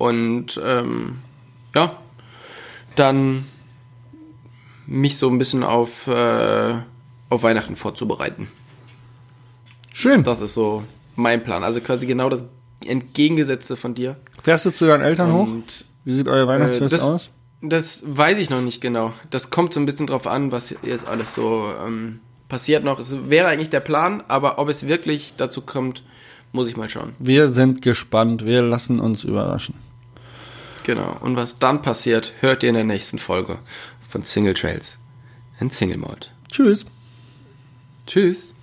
und ähm, ja, dann mich so ein bisschen auf, äh, auf Weihnachten vorzubereiten. Schön. Das ist so mein Plan. Also quasi genau das Entgegengesetzte von dir. Fährst du zu deinen Eltern hoch? Und Wie sieht euer Weihnachtsfest äh, das- aus? Das weiß ich noch nicht genau. Das kommt so ein bisschen drauf an, was jetzt alles so ähm, passiert noch. Es wäre eigentlich der Plan, aber ob es wirklich dazu kommt, muss ich mal schauen. Wir sind gespannt. Wir lassen uns überraschen. Genau. Und was dann passiert, hört ihr in der nächsten Folge von Single Trails and Single Mode. Tschüss. Tschüss.